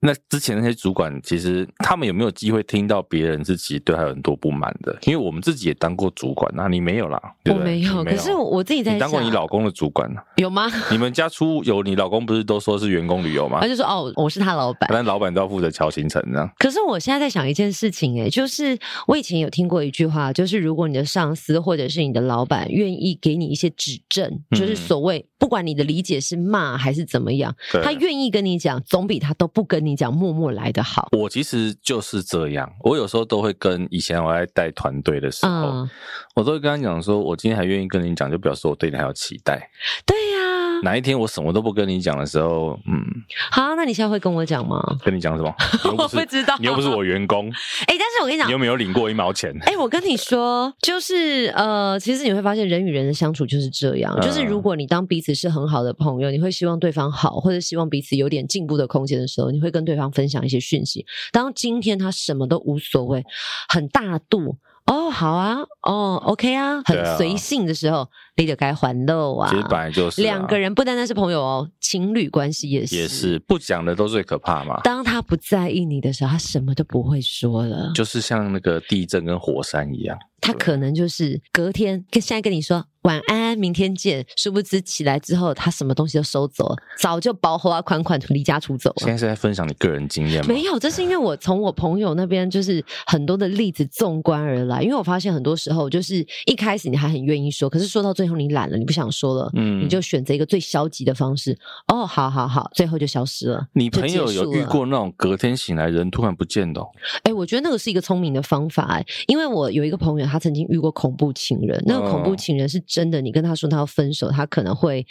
那之前那些主管其实他们有没有机会听到别人自己对他有很多不满的？因为我们自己也当过主管，那你没有啦？对对我没有，可是我自己在，你当过你老公的主管有吗？你们家出有，你老公不是都说是员工旅游吗？他就说哦，我是他老板，但老板都要负责乔行程这样。可是我现在在想一件事情，哎，就是我以前有听过一句话，就是如果你的上司或者是你的老板愿意给你一些指正，就是所谓不管你的理解是骂还是怎么样，他愿意跟你讲，总比他都不跟你讲，默默来的好。我其实就是这样，我有时候都会跟以前我在带团队的时候，嗯、我都会跟他讲说，我今天还愿意跟你讲，就表示我对你还有期待。对呀、啊。哪一天我什么都不跟你讲的时候，嗯，好，那你现在会跟我讲吗？跟你讲什么？我不知道，你又不是我员工。哎、欸，但是我跟你讲，你有没有领过一毛钱？哎、欸，我跟你说，就是呃，其实你会发现人与人的相处就是这样，嗯、就是如果你当彼此是很好的朋友，你会希望对方好，或者希望彼此有点进步的空间的时候，你会跟对方分享一些讯息。当今天他什么都无所谓，很大度。哦，好啊，哦，OK 啊，很随性的时候，啊、你就该还漏啊。其实本来就是两、啊、个人，不单单是朋友哦，情侣关系也是。也是不讲的都最可怕嘛。当他不在意你的时候，他什么都不会说了。就是像那个地震跟火山一样。他可能就是隔天跟现在跟你说晚安，明天见。殊不知起来之后，他什么东西都收走了，早就薄荷啊款款离家出走了。现在是在分享你个人经验吗？没有，这是因为我从我朋友那边就是很多的例子纵观而来。因为我发现很多时候就是一开始你还很愿意说，可是说到最后你懒了，你不想说了，嗯，你就选择一个最消极的方式。哦，好好好，最后就消失了。你朋友有遇过那种隔天醒来人突然不见的？哎，我觉得那个是一个聪明的方法哎，因为我有一个朋友。他曾经遇过恐怖情人，那个恐怖情人是真的。你跟他说他要分手，他可能会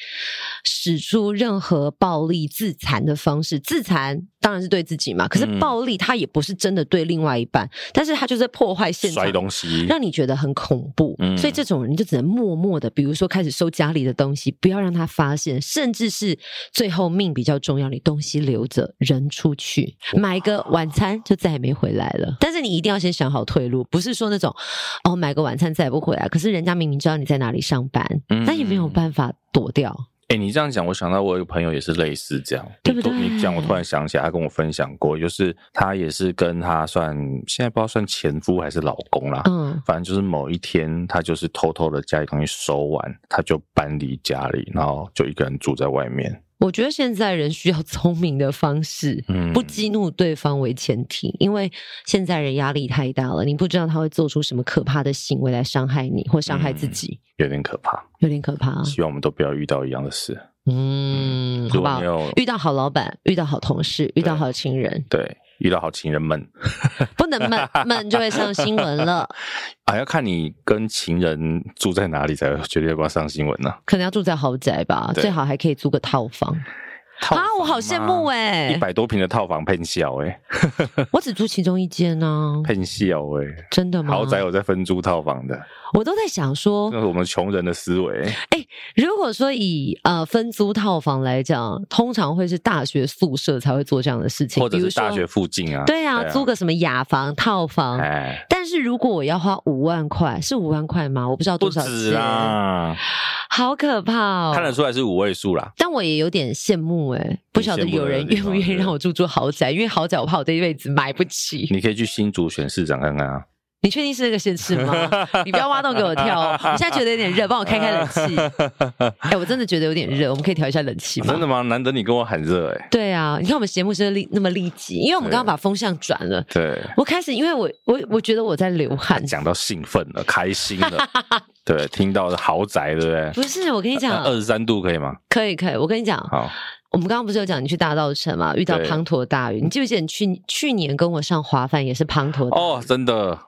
使出任何暴力自残的方式。自残当然是对自己嘛，可是暴力它也不是真的对另外一半，嗯、但是他就是在破坏现场，摔东西，让你觉得很恐怖。嗯、所以这种人就只能默默的，比如说开始收家里的东西，不要让他发现，甚至是最后命比较重要，你东西留着，人出去买个晚餐就再也没回来了。但是你一定要先想好退路，不是说那种。哦，买个晚餐再也不回来。可是人家明明知道你在哪里上班，嗯，但也没有办法躲掉。哎、欸，你这样讲，我想到我有个朋友也是类似这样，对不对？你讲，我突然想起来，他跟我分享过，就是他也是跟他算现在不知道算前夫还是老公啦，嗯，反正就是某一天，他就是偷偷的家里东西收完，他就搬离家里，然后就一个人住在外面。我觉得现在人需要 聪明的方式，嗯，不激怒对方为前提，因为现在人压力太大了，你不知道他会做出什么可怕的行为来伤害你或伤害自己，嗯，有点可怕，有点可怕。希望我们都不要遇到一样的事，嗯，好不好？遇到好老板，遇到好同事，遇到好情人，对。遇到好情人闷，不能闷 闷就会上新闻了。啊，要看你跟情人住在哪里才绝对要不要上新闻呢？可能要住在豪宅吧，最好还可以租个套房。啊，我好羡慕哎、欸，一百多平的套房骗笑哎，我只住其中一间呢，骗笑哎，真的吗？豪宅有在分租套房的，我都在想说，那是我们穷人的思维。哎、欸，如果说以呃分租套房来讲，通常会是大学宿舍才会做这样的事情，或者是大学附近啊，对啊，租个什么雅房套房。哎，但是如果我要花五万块，是五万块吗？我不知道多少钱啊，好可怕哦，看得出来是五位数啦。但我也有点羡慕哎、欸，不晓得有人愿不愿意让我住住豪宅，因为豪宅我怕我这一辈子买不起。你可以去新竹选市长看看啊。你确定是这个县市吗？你不要挖洞给我跳哦！我现在觉得有点热，帮我开开冷气。哎、欸，我真的觉得有点热，我们可以调一下冷气吗？真的吗？难得你跟我喊热哎。对啊，你看我们节目是立那么立即，因为我们刚刚把风向转了。对，我开始因为我我我觉得我在流汗，讲到兴奋了，开心了。对，听到的豪宅，对不对？不是，我跟你讲，二十三度可以吗？可以，可以。我跟你讲，好。我们刚刚不是有讲你去大稻城嘛，遇到滂沱大雨。你记不记得你去去年跟我上华帆也是滂沱哦，真的。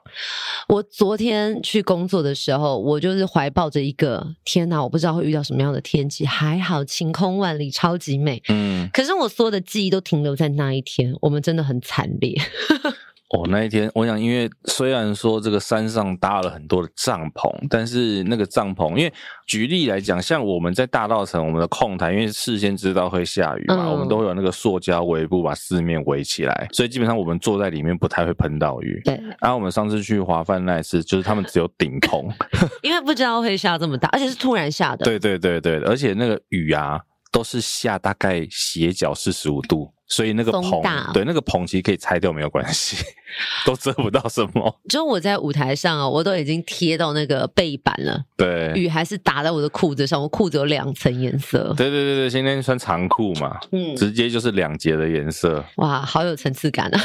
我昨天去工作的时候，我就是怀抱着一个天哪，我不知道会遇到什么样的天气，还好晴空万里，超级美。嗯，可是我所有的记忆都停留在那一天，我们真的很惨烈。哦，那一天，我想，因为虽然说这个山上搭了很多的帐篷，但是那个帐篷，因为举例来讲，像我们在大稻城，我们的控台，因为事先知道会下雨嘛，嗯、我们都会有那个塑胶围布把四面围起来，所以基本上我们坐在里面不太会喷到雨。对。然后我们上次去华范那一次，就是他们只有顶棚，因为不知道会下这么大，而且是突然下的。对对对对，而且那个雨啊，都是下大概斜角四十五度。所以那个棚，对，那个棚其实可以拆掉，没有关系，都遮不到什么。就我在舞台上啊，我都已经贴到那个背板了。对，雨还是打在我的裤子上，我裤子有两层颜色。对对对对，今天穿长裤嘛，嗯，直接就是两节的颜色。哇，好有层次感啊！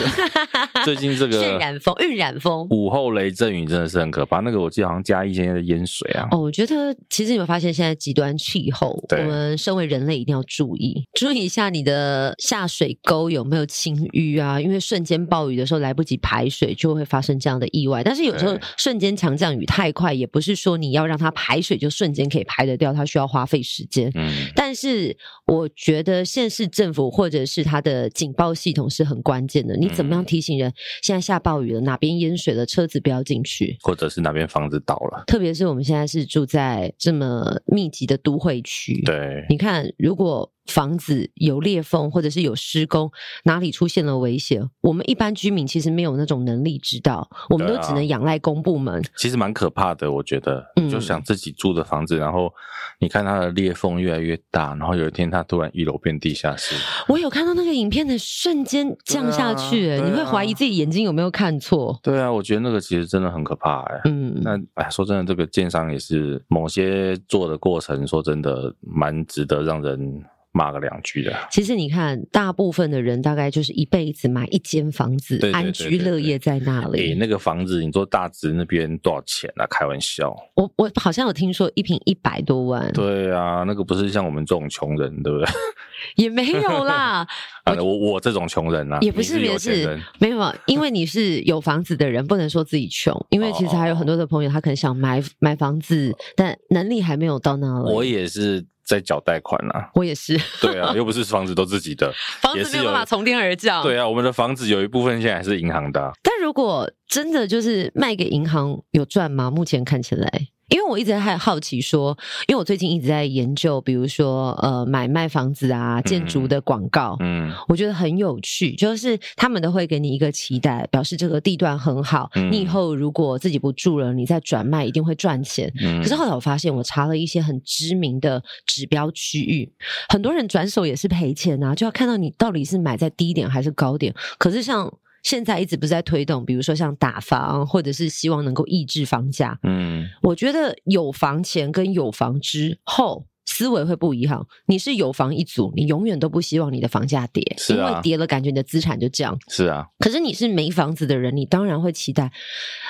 最近这个渲染风、晕染风，午后雷阵雨真的是很可怕。那个我记得好像嘉义现在的淹水啊。哦，我觉得其实你们发现现在极端气候，我们身为人类一定要注意，注意一下你的下水。沟有没有清淤啊？因为瞬间暴雨的时候来不及排水，就会发生这样的意外。但是有时候瞬间强降雨太快，也不是说你要让它排水就瞬间可以排得掉，它需要花费时间。嗯，但是我觉得县市政府或者是它的警报系统是很关键的。你怎么样提醒人？现在下暴雨了，哪边淹水了，车子不要进去，或者是哪边房子倒了。特别是我们现在是住在这么密集的都会区，对，你看如果。房子有裂缝，或者是有施工，哪里出现了危险，我们一般居民其实没有那种能力知道，我们都只能仰赖公部门。其实蛮可怕的，我觉得。嗯，就想自己住的房子，然后你看它的裂缝越来越大，然后有一天它突然一楼变地下室。我有看到那个影片的瞬间降下去，欸，你会怀疑自己眼睛有没有看错？对啊，我觉得那个其实真的很可怕，欸，哎。嗯，那哎，说真的，这个建商也是某些做的过程，说真的蛮值得让人。骂个两句的。其实你看，大部分的人大概就是一辈子买一间房子，对对对对对，安居乐业在那里。诶，那个房子，你说大直那边多少钱啊？开玩笑。我我好像有听说一平一百多万。对啊，那个不是像我们这种穷人，对不对？也没有啦。我我，我这种穷人啊，也不是也是没有，因为你是有房子的人，不能说自己穷。因为其实还有很多的朋友，他可能想买买房子，但能力还没有到那里。我也是。在缴贷款啊，我也是。对啊，又不是房子都自己的，房子没有办法从天而降。对啊，我们的房子有一部分现在还是银行的啊。但如果真的就是卖给银行，有赚吗？目前看起来。因为我一直还好奇说，因为我最近一直在研究，比如说呃买卖房子啊、建筑的广告，嗯，我觉得很有趣，就是他们都会给你一个期待，表示这个地段很好，嗯，你以后如果自己不住了，你再转卖一定会赚钱。嗯，可是后来我发现，我查了一些很知名的指标区域，很多人转手也是赔钱啊，就要看到你到底是买在低点还是高点。可是像现在一直不是在推动，比如说像打房，或者是希望能够抑制房价。嗯，我觉得有房前跟有房之后思维会不一样。你是有房一族，你永远都不希望你的房价跌，是啊，因为跌了感觉你的资产就降。是啊，可是你是没房子的人，你当然会期待，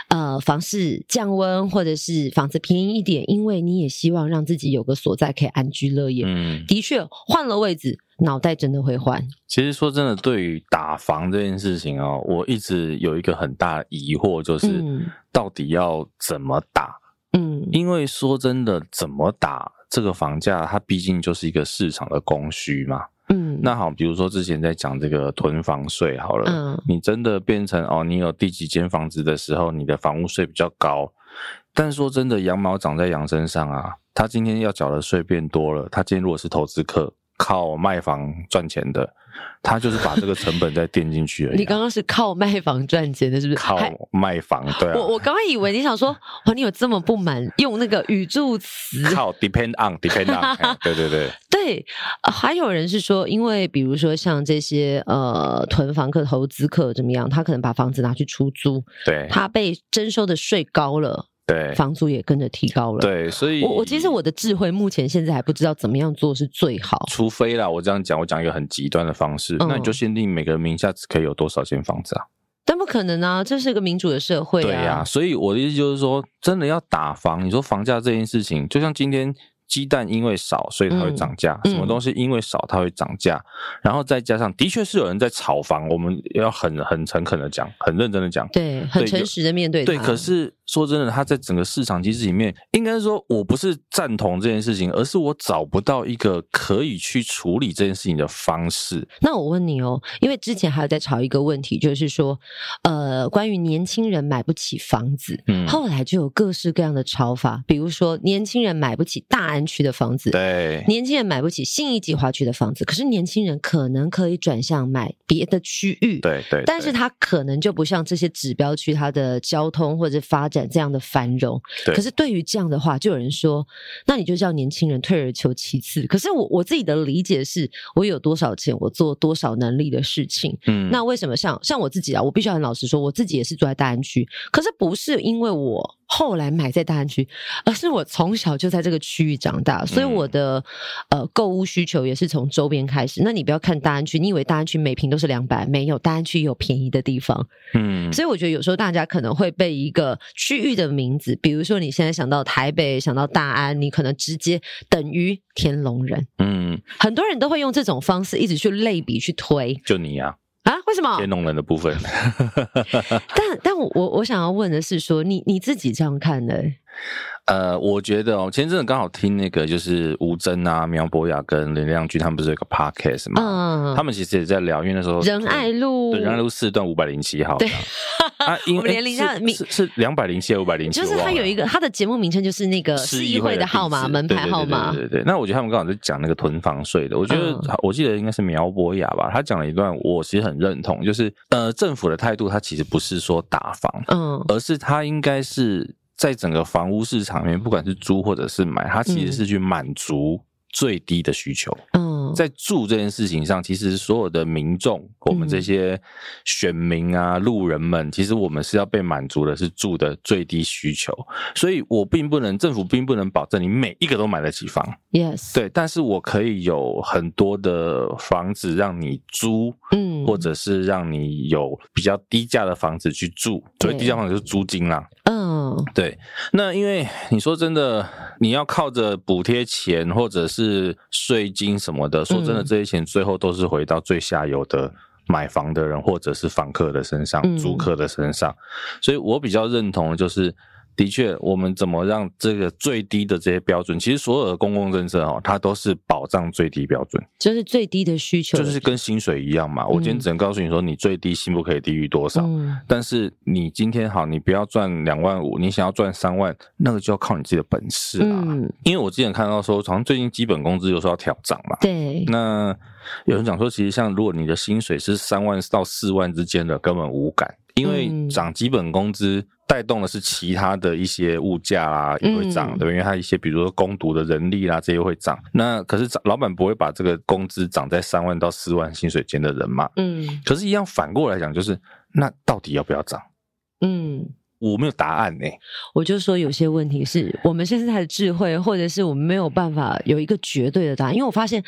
呃，房市降温，或者是房子便宜一点，因为你也希望让自己有个所在可以安居乐业。嗯，的确换了位置。脑袋真的会换。其实说真的，对于打房这件事情哦，我一直有一个很大的疑惑，就是到底要怎么打？嗯，因为说真的，怎么打这个房价，它毕竟就是一个市场的供需嘛。嗯，那好，比如说之前在讲这个囤房税好了，嗯，你真的变成哦，你有第几间房子的时候，你的房屋税比较高。但说真的，羊毛长在羊身上啊，他今天要缴的税变多了，他今天如果是投资客，靠卖房赚钱的。他就是把这个成本再垫进去而已、啊。你刚刚是靠卖房赚钱的，是不是？靠卖房，对啊。我我刚刚以为你想说，哇，你有这么不满，用那个语助词。靠，depend on，depend on。对 对对。对，还有人是说，因为比如说像这些呃囤房客、投资客怎么样，他可能把房子拿去出租，对，他被征收的税高了。对，房租也跟着提高了。对，所以我我其实我的智慧目前现在还不知道怎么样做是最好。除非啦，我这样讲，我讲一个很极端的方式，嗯、那你就限定每个人名下只可以有多少间房子啊？但不可能啊，这是一个民主的社会啊。对呀、啊，所以我的意思就是说，真的要打房，你说房价这件事情，就像今天。鸡蛋因为少，所以它会涨价。嗯、什么东西因为少，它会涨价。嗯、然后再加上，的确是有人在炒房，我们要很很诚恳的讲，很认真的讲，对，很诚实的面对。对，可是说真的，他在整个市场机制里面，应该是说我不是赞同这件事情，而是我找不到一个可以去处理这件事情的方式。那我问你哦，因为之前还有在吵一个问题，就是说，呃，关于年轻人买不起房子，嗯，后来就有各式各样的炒法，比如说年轻人买不起大。安区的房子，对，年轻人买不起信义计划区的房子，可是年轻人可能可以转向买别的区域，对对，对，但是他可能就不像这些指标区，它的交通或者发展这样的繁荣。可是对于这样的话，就有人说，那你就叫年轻人退而求其次。可是我我自己的理解是，我有多少钱，我做多少能力的事情。嗯，那为什么像像我自己啊，我必须要很老实说，我自己也是住在大安区，可是不是因为我。后来买在大安区，而是我从小就在这个区域长大，所以我的呃购物需求也是从周边开始。那你不要看大安区，你以为大安区每平都是两百？没有，大安区有便宜的地方。嗯，所以我觉得有时候大家可能会被一个区域的名字，比如说你现在想到台北，想到大安，你可能直接等于天龙人。嗯，很多人都会用这种方式一直去类比去推。就你呀、啊。啊？为什么？天龙人的部分 但但我我我想要问的是说，说你你自己这样看的？呃，我觉得哦，前阵子刚好听那个就是吴尊啊、苗博雅跟林亮君他们不是有一个 podcast 嘛？嗯，他们其实也在聊，因为那时候仁爱路对仁爱路四段五百零七号，对啊，因 为是是两百零七还是五百零七？就是他有一个他的节目名称就是那个市议会的号码门牌号码，对对对。那我觉得他们刚好在讲那个囤房税的，我觉得、嗯、我记得应该是苗博雅吧，他讲了一段，我其实很认同，就是呃政府的态度，他其实不是说打房，嗯，而是他应该是。在整个房屋市场里面，不管是租或者是买，它其实是去满足最低的需求。嗯，在住这件事情上，其实所有的民众，我们这些选民啊、路人们，其实我们是要被满足的是住的最低需求。所以我并不能，政府并不能保证你每一个都买得起房。Yes，对，但是我可以有很多的房子让你租，嗯，或者是让你有比较低价的房子去住。所以低价房子就是租金啦。嗯，对，那因为你说真的，你要靠着补贴钱或者是税金什么的，说真的，这些钱最后都是回到最下游的买房的人或者是房客的身上、租客的身上，所以我比较认同的就是。的确，我们怎么让这个最低的这些标准？其实所有的公共政策哦，它都是保障最低标准，就是最低的需求，就是跟薪水一样嘛。嗯、我今天只能告诉你说，你最低薪不可以低于多少。嗯、但是你今天好，你不要赚两万五，你想要赚三万，那个就要靠你自己的本事啊。嗯、因为我之前看到说，好像最近基本工资有时候要调涨嘛。对。那有人讲说，其实像如果你的薪水是三万到四万之间的，根本无感，因为涨基本工资。带动的是其他的一些物价啦，也会涨，对，因为它一些比如说工读的人力啦，这些会涨。那可是老板不会把这个工资涨在三万到四万薪水间的人嘛？嗯。可是，一样反过来讲，就是那到底要不要涨？嗯，我没有答案呢、欸。我就说有些问题是我们现在的智慧，或者是我们没有办法有一个绝对的答案，因为我发现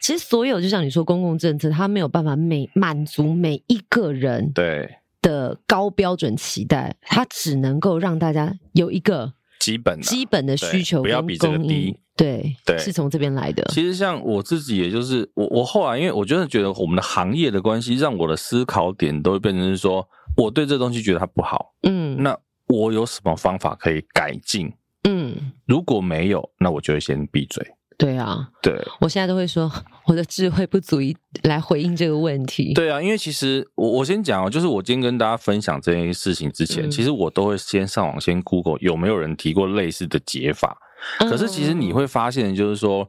其实所有就像你说公共政策，它没有办法每满足每一个人。对。的高标准期待，它只能够让大家有一个基本基本的需求，不要比这个低。对对，是从这边来的。其实像我自己，也就是我我后来，因为我真的觉得我们的行业的关系，让我的思考点都会变成是说，我对这东西觉得它不好。嗯，那我有什么方法可以改进？嗯，如果没有，那我就会先闭嘴。对啊，对，我现在都会说我的智慧不足以来回应这个问题。对啊，因为其实我我先讲哦，就是我今天跟大家分享这件事情之前，嗯、其实我都会先上网先 Google 有没有人提过类似的解法。可是其实你会发现，就是说，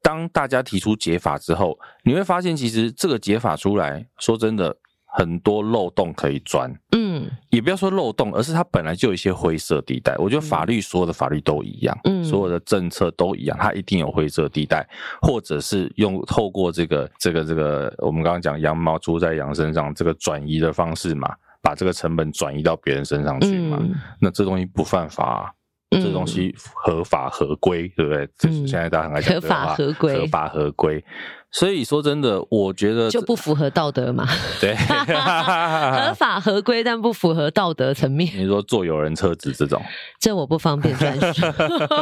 当大家提出解法之后，你会发现其实这个解法出来说真的。很多漏洞可以钻，嗯，也不要说漏洞，而是它本来就有一些灰色地带。我觉得法律所有的法律都一样，嗯，所有的政策都一样，它一定有灰色地带，或者是用透过这个这个这个我们刚刚讲羊毛出在羊身上这个转移的方式嘛，把这个成本转移到别人身上去嘛，嗯，那这东西不犯法啊。这东西合法合规，对不对？就是现在大家很爱讲合法合规，合法合规。所以说真的，我觉得就不符合道德嘛。对，合法合规，但不符合道德层面。你说坐有人车子这种，这我不方便转述。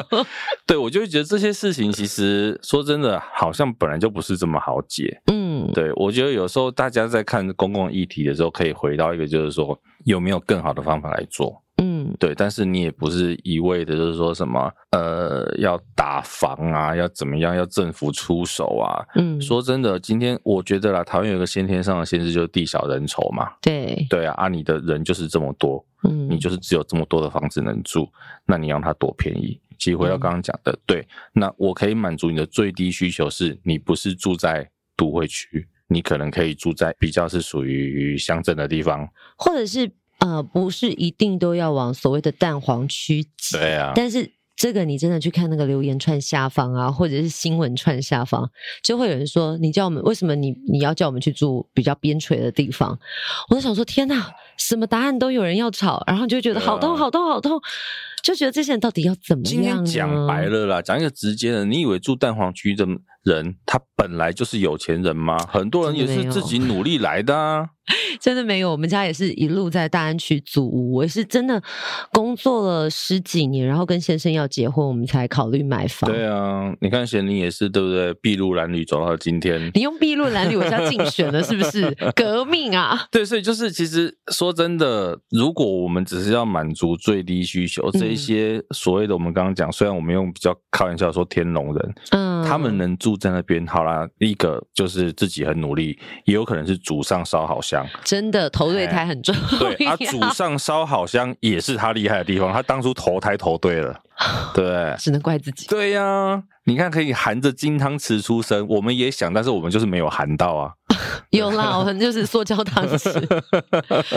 对，我就会觉得这些事情其实说真的，好像本来就不是这么好解。嗯，对，我觉得有时候大家在看公共议题的时候，可以回到一个，就是说有没有更好的方法来做。嗯，对，但是你也不是一味的，就是说什么呃，要打房啊，要怎么样，要政府出手啊。嗯，说真的，今天我觉得啦，台湾有一个先天上的限制，就是地小人稠嘛。对，对啊，啊，你的人就是这么多，嗯，你就是只有这么多的房子能住，那你让它多便宜？其实回到刚刚讲的，嗯、对，那我可以满足你的最低需求，是你不是住在都会区，你可能可以住在比较是属于乡镇的地方，或者是。呃，不是一定都要往所谓的蛋黄区挤，对啊。但是这个你真的去看那个留言串下方啊，或者是新闻串下方，就会有人说：“你叫我们为什么你你要叫我们去住比较边陲的地方？”我就想说：“天哪，什么答案都有人要吵，然后就觉得好痛好痛好痛，就觉得这些人到底要怎么样？”今天讲白了啦，讲一个直接的，你以为住蛋黄区的人他本来就是有钱人吗？很多人也是自己努力来的啊。真的没有，我们家也是一路在大安区租屋。我也是真的工作了十几年，然后跟先生要结婚，我们才考虑买房。对啊，你看贤玲也是对不对？筚路蓝缕走到今天，你用筚路蓝缕，我就要竞选了，是不是？革命啊！对，所以就是其实说真的，如果我们只是要满足最低需求，这一些所谓的我们刚刚讲，虽然我们用比较开玩笑说天龙人，嗯，他们能住在那边，好啦，一个就是自己很努力，也有可能是祖上烧好香。真的投对胎很重要，对，他祖 上烧好香也是他厉害的地方，他当初投胎投对了，对，只能怪自己。对呀、啊，你看可以含着金汤匙出生，我们也想，但是我们就是没有含到啊。有啦，我们就是塑胶汤匙，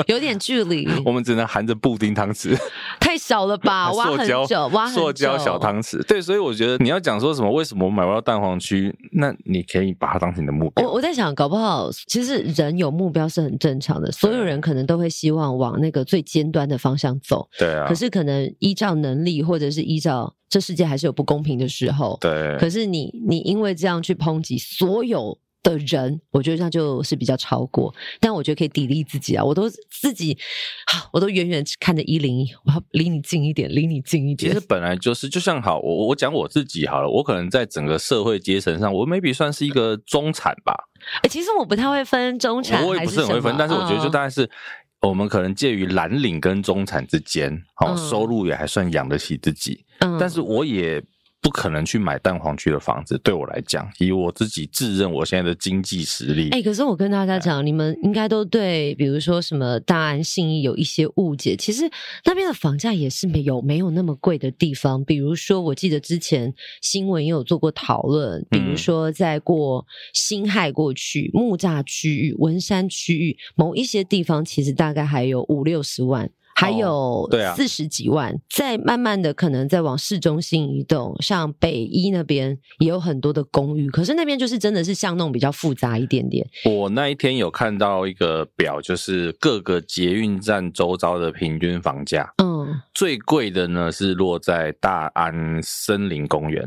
有点距离。我们只能含着布丁汤匙，太小了吧？挖很久，挖很久。塑胶小汤匙，对，所以我觉得你要讲说什么？为什么我买不到蛋黄区？那你可以把它当成你的目标。我我在想，搞不好其实人有目标是很正常的，所有人可能都会希望往那个最尖端的方向走。对啊。可是可能依照能力，或者是依照这世界还是有不公平的时候。对。可是你你因为这样去抨击所有。的人，我觉得这样就是比较超过，但我觉得可以砥砺自己啊！我都自己，好，我都远远看着一零一，我要离你近一点，离你近一点。其实本来就是，就像好，我我讲我自己好了，我可能在整个社会阶层上，我 maybe 算是一个中产吧。哎、欸，其实我不太会分中产，我也不是很会分，但是我觉得就大概是我们可能介于蓝领跟中产之间，好、嗯，收入也还算养得起自己，嗯，但是我也。不可能去买蛋黄区的房子，对我来讲，以我自己自认我现在的经济实力，哎、欸，可是我跟大家讲，你们应该都对，比如说什么大安信义有一些误解。其实那边的房价也是没有没有那么贵的地方。比如说，我记得之前新闻也有做过讨论，比如说在过辛亥过去木栅区域、文山区域某一些地方，其实大概还有五六十万。还有四十几万，再、哦啊、慢慢的可能再往市中心移动，像北一那边也有很多的公寓，可是那边就是真的是像那种比较复杂一点点。我那一天有看到一个表，就是各个捷运站周遭的平均房价，嗯，最贵的呢是落在大安森林公园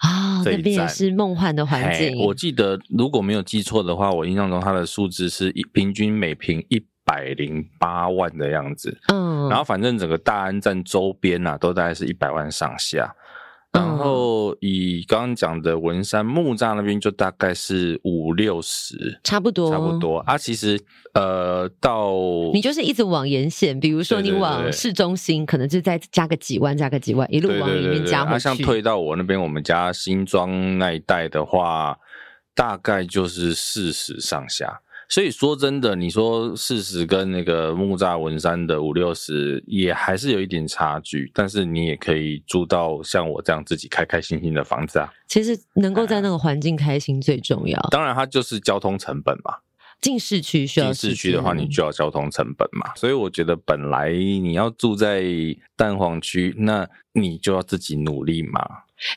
啊，那边也是梦幻的环境。我记得如果没有记错的话，我印象中它的数字是一平均每平一。百零八万的样子，嗯，然后反正整个大安站周边呐、啊，都大概是一百万上下。然后以刚刚讲的文山木栅那边，就大概是五六十，差不多，差不多啊。其实呃，到你就是一直往沿线，比如说你往市中心，可能就再加个几万，加个几万，一路往里面加回去。啊，像退到我那边，我们家新庄那一带的话，大概就是四十上下。所以说真的，你说四十跟那个木栅文山的五六十，也还是有一点差距。但是你也可以住到像我这样自己开开心心的房子啊。其实能够在那个环境开心最重要。当然，它就是交通成本嘛。进市区需要进市区的话，你就要交通成本嘛。所以我觉得本来你要住在蛋黄区，那你就要自己努力嘛。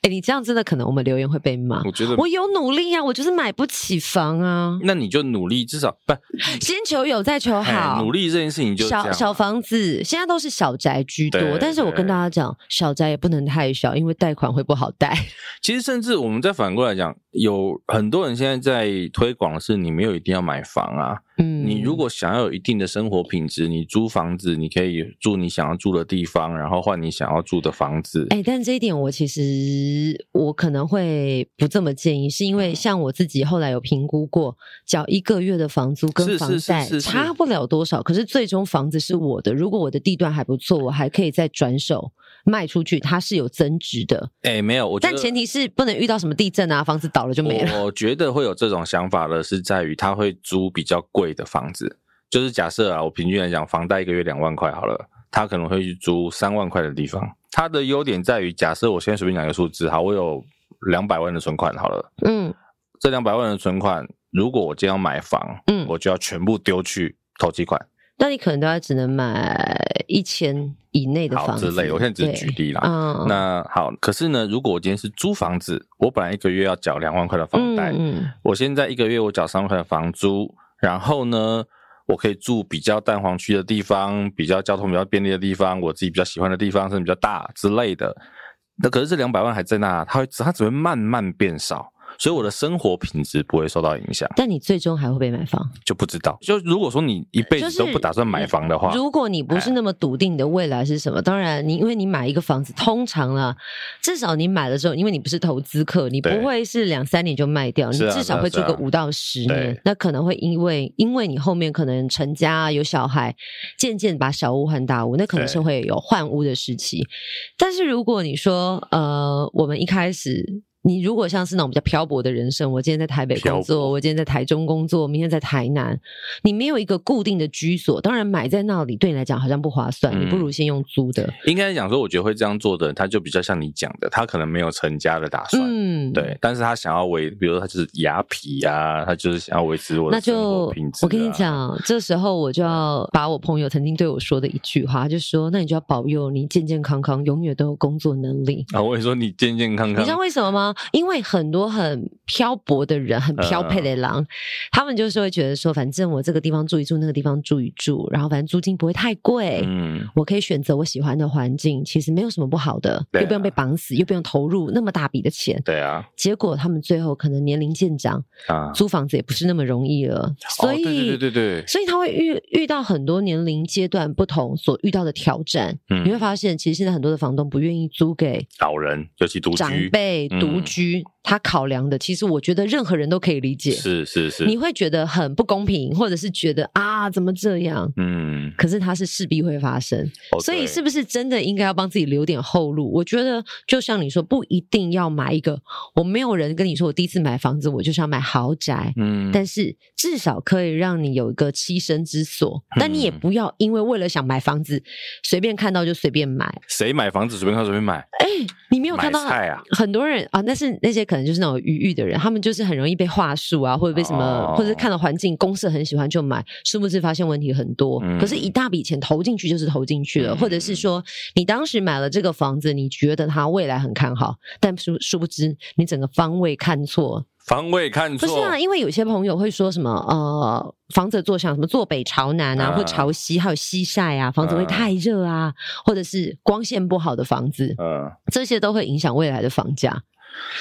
哎，你这样真的可能我们留言会被骂。我觉得我有努力啊，我就是买不起房啊。那你就努力，至少不 先求有再求好。努力这件事情就小小房子，现在都是小宅居多。但是我跟大家讲，小宅也不能太小，因为贷款会不好贷。其实甚至我们再反过来讲，有很多人现在在推广的是，你没有一定要买房啊。嗯，你如果想要有一定的生活品质，你租房子，你可以住你想要住的地方，然后换你想要住的房子。哎，但这一点我其实我可能会不这么建议，是因为像我自己后来有评估过，缴一个月的房租跟房贷差不了多少，可是最终房子是我的，如果我的地段还不错，我还可以再转手卖出去，它是有增值的。哎，没有，我但前提是不能遇到什么地震啊，房子倒了就没了。我觉得会有这种想法的是在于他会租比较贵的房子，就是假设啊，我平均来讲，房贷一个月两万块好了，他可能会去租三万块的地方。它的优点在于，假设我现在随便讲一个数字，好，我有两百万的存款好了，嗯，这两百万的存款，如果我今天要买房，嗯，我就要全部丢去投机款。那你可能都要只能买一千以内的房子之类。我现在只是举例啦。嗯，那好，可是呢，如果我今天是租房子，我本来一个月要缴两万块的房贷，嗯，嗯，我现在一个月我缴三万块的房租。然后呢，我可以住比较蛋黄区的地方，比较交通比较便利的地方，我自己比较喜欢的地方，甚至比较大之类的。那可是这两百万还在那，它会它只会慢慢变少。所以我的生活品质不会受到影响，但你最终还会不会买房就不知道。就如果说你一辈子都不打算买房的话，如果你不是那么笃定你的未来是什么，当然你因为你买一个房子，通常啦，至少你买了之后，因为你不是投资客，你不会是两三年就卖掉，你至少会住个五到十年。那可能会因为因为你后面可能成家有小孩，渐渐把小屋换大屋，那可能是会有换屋的时期。但是如果你说呃，我们一开始。你如果像是那种比较漂泊的人生，我今天在台北工作，我今天在台中工作，明天在台南，你没有一个固定的居所，当然买在那里对你来讲好像不划算，嗯、你不如先用租的。应该讲说，我觉得会这样做的人，他就比较像你讲的，他可能没有成家的打算，嗯，对，但是他想要维，比如说他就是牙皮呀，他就是想要维持我的生活品质、啊。那就我跟你讲，这时候我就要把我朋友曾经对我说的一句话，就说：那你就要保佑你健健康康，永远都有工作能力啊！我也说你健健康康，你知道为什么吗？因为很多很漂泊的人，很漂配的狼，呃、他们就是会觉得说，反正我这个地方住一住，那个地方住一住，然后反正租金不会太贵，嗯，我可以选择我喜欢的环境，其实没有什么不好的，啊、又不用被绑死，又不用投入那么大笔的钱，对啊。结果他们最后可能年龄渐长啊，租房子也不是那么容易了，所以、哦、对对对对，所以他会遇遇到很多年龄阶段不同所遇到的挑战。嗯，你会发现，其实现在很多的房东不愿意租给老人，尤其独居、长辈、独居。嗯他考量的，其实我觉得任何人都可以理解。是是是，你会觉得很不公平，或者是觉得啊，怎么这样？嗯，可是它是势必会发生，哦、所以是不是真的应该要帮自己留点后路？我觉得就像你说，不一定要买一个。我没有人跟你说，我第一次买房子，我就是要买豪宅。嗯，但是至少可以让你有一个栖身之所。嗯、但你也不要因为为了想买房子，随便看到就随便买。谁买房子随便看随便买？哎、欸，你没有看到很多人啊？那是那些可能就是那种余裕的人，他们就是很容易被话术啊，或者被什么，哦、或者是看到环境公司很喜欢就买，殊不知发现问题很多。嗯、可是，一大笔钱投进去就是投进去了，嗯、或者是说，你当时买了这个房子，你觉得它未来很看好，但殊殊不知你整个方位看错，方位看错。不是啊，因为有些朋友会说什么呃，房子坐向什么坐北朝南啊，啊或朝西，还有西晒啊，房子会太热啊，啊或者是光线不好的房子，嗯、啊，这些都会影响未来的房价。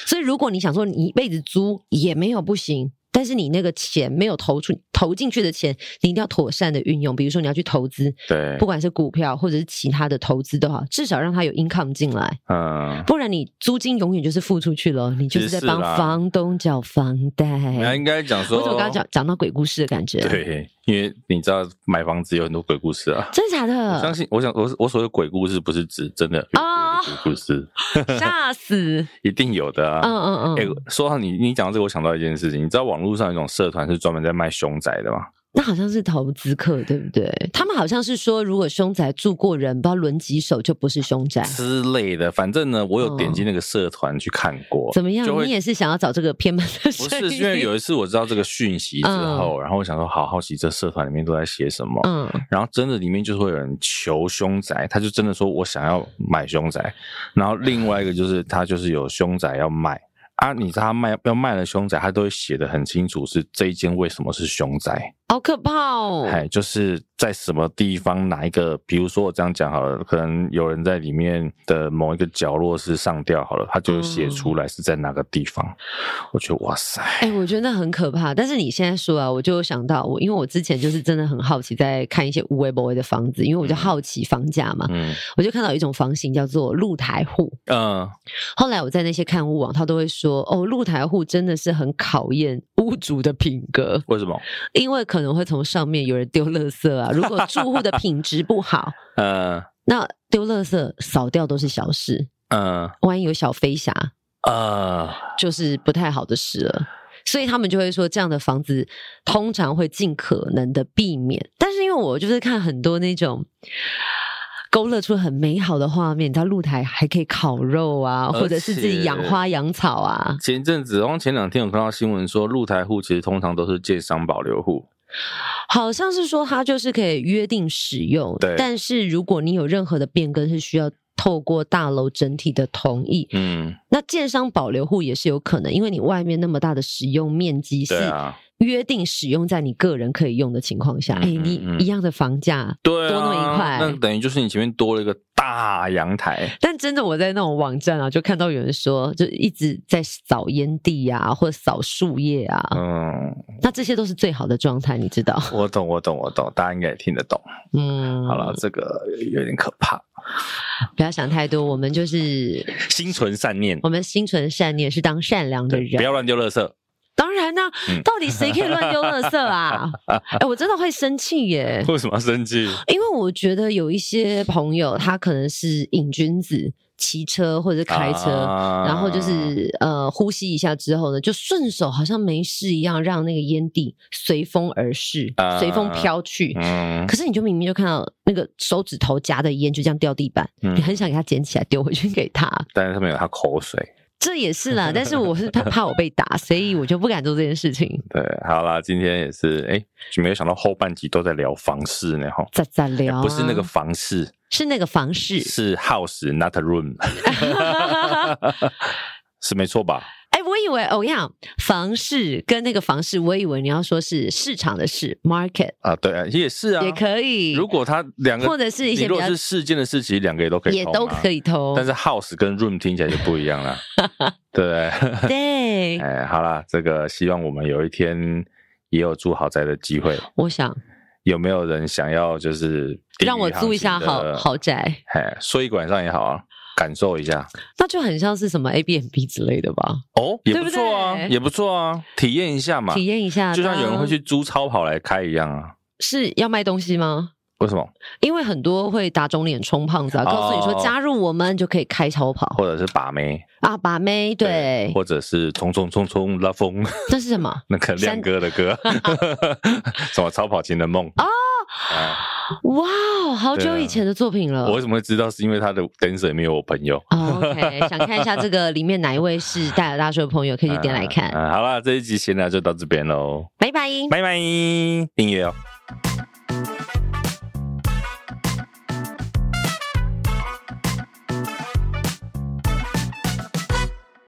所以，如果你想说你一辈子租也没有不行，但是你那个钱没有投出投进去的钱，你一定要妥善的运用。比如说你要去投资，对，不管是股票或者是其他的投资都好，至少让它有 income 进来。嗯，不然你租金永远就是付出去了，你就是在帮房东缴房贷。那应该讲说，我怎么刚刚讲讲到鬼故事的感觉？对，因为你知道买房子有很多鬼故事啊，真的假的？我相信，我想我我所谓的鬼故事不是指真的啊，鬼故事 吓死，一定有的啊。嗯嗯嗯。哎，说到你你讲到这个，我想到一件事情，你知道网络上有一种社团是专门在卖凶宅的吗？那好像是投资客，对不对？他们好像是说，如果凶宅住过人，不知道轮几手就不是凶宅之类的。反正呢，我有点进那个社团去看过。怎么样？你也是想要找这个偏门的？不是，因为有一次我知道这个讯息之后，然后我想说，好好奇这社团里面都在写什么。嗯。然后真的里面就是会有人求凶宅，他就真的说我想要买凶宅。然后另外一个就是他就是有凶宅要卖。啊，你知道他卖要卖了凶宅，他都会写的很清楚，是这一间为什么是凶宅。好可怕哦！哎，就是在什么地方，哪一个？比如说我这样讲好了，可能有人在里面的某一个角落是上吊好了，他就写出来是在哪个地方。嗯、我觉得哇塞，哎，我觉得那很可怕。但是你现在说啊，我就想到我，因为我之前就是真的很好奇，在看一些无微不微的房子，因为我就好奇房价嘛。嗯，我就看到一种房型叫做露台户。嗯，后来我在那些看屋网，他都会说，哦，露台户真的是很考验屋主的品格。为什么？因为可能会从上面有人丢垃圾啊，如果住户的品质不好，呃，那丢垃圾扫掉都是小事，嗯，万一有小飞侠，呃，就是不太好的事了，所以他们就会说，这样的房子通常会尽可能的避免。但是因为我就是看很多那种。勾勒出很美好的画面，你知道露台还可以烤肉啊，或者是自己养花养草啊。前一阵子，然后前两天有看到新闻说，露台户其实通常都是建商保留户，好像是说它就是可以约定使用，对。但是如果你有任何的变更，是需要透过大楼整体的同意，嗯，那建商保留户也是有可能，因为你外面那么大的使用面积是。约定使用在你个人可以用的情况下，哎、嗯嗯嗯，你一样的房价，对、啊，多那么一块，那等于就是你前面多了一个大阳台。但真的我在那种网站啊，就看到有人说，就一直在扫烟蒂啊，或者扫树叶啊，嗯，那这些都是最好的状态，你知道？我懂，我懂，我懂，大家应该也听得懂。嗯，好了，这个有点可怕，不要想太多，我们就是心存善念，我们心存善念是当善良的人，不要乱丢垃圾。当然呢、啊，到底谁可以乱丢垃圾啊？哎、欸，我真的会生气耶！为什么要生气？因为我觉得有一些朋友，他可能是瘾君子，骑车或者是开车，啊、然后就是呃呼吸一下之后呢，就顺手好像没事一样，让那个烟蒂随风而逝，啊、随风飘去。嗯，可是你就明明就看到那个手指头夹的烟就这样掉地板，嗯、你很想给他捡起来丢回去给他，但是上面有他口水。这也是啦，但是我是怕 怕我被打，所以我就不敢做这件事情。对，好啦，今天也是，哎，就没有想到后半集都在聊房事呢，哈，在在聊、啊，不是那个房事，是那个房事，是 house not a room，是没错吧？我以为哦呀，房市跟那个房市，我以为你要说是市场的事 market 啊，对啊，也是啊，也可以。如果它两个或者是一些，如果是事件的事情，两个也都可以，也都可以偷。但是 house 跟 room 听起来就不一样了，对对。哎，好啦，这个希望我们有一天也有住豪宅的机会。我想有没有人想要就是让我租一下豪豪宅？哎，睡一晚上也好啊。感受一下，那就很像是什么 A B M B 之类的吧？哦，也不错啊，也不错啊，体验一下嘛，体验一下，就像有人会去租超跑来开一样啊。是要卖东西吗？为什么？因为很多会打肿脸充胖子啊，告诉你说加入我们就可以开超跑，或者是把妹啊，把妹对，或者是冲冲冲冲拉风，那是什么？那个亮哥的歌，什么超跑情人梦哦。哇，好久以前的作品了。我为什么会知道？是因为他的 dancer 里面有我朋友。OK，想看一下这个里面哪一位是戴尔大叔的朋友，可以去点来看。好了，这一集闲聊就到这边喽，拜拜，拜拜，订阅哦。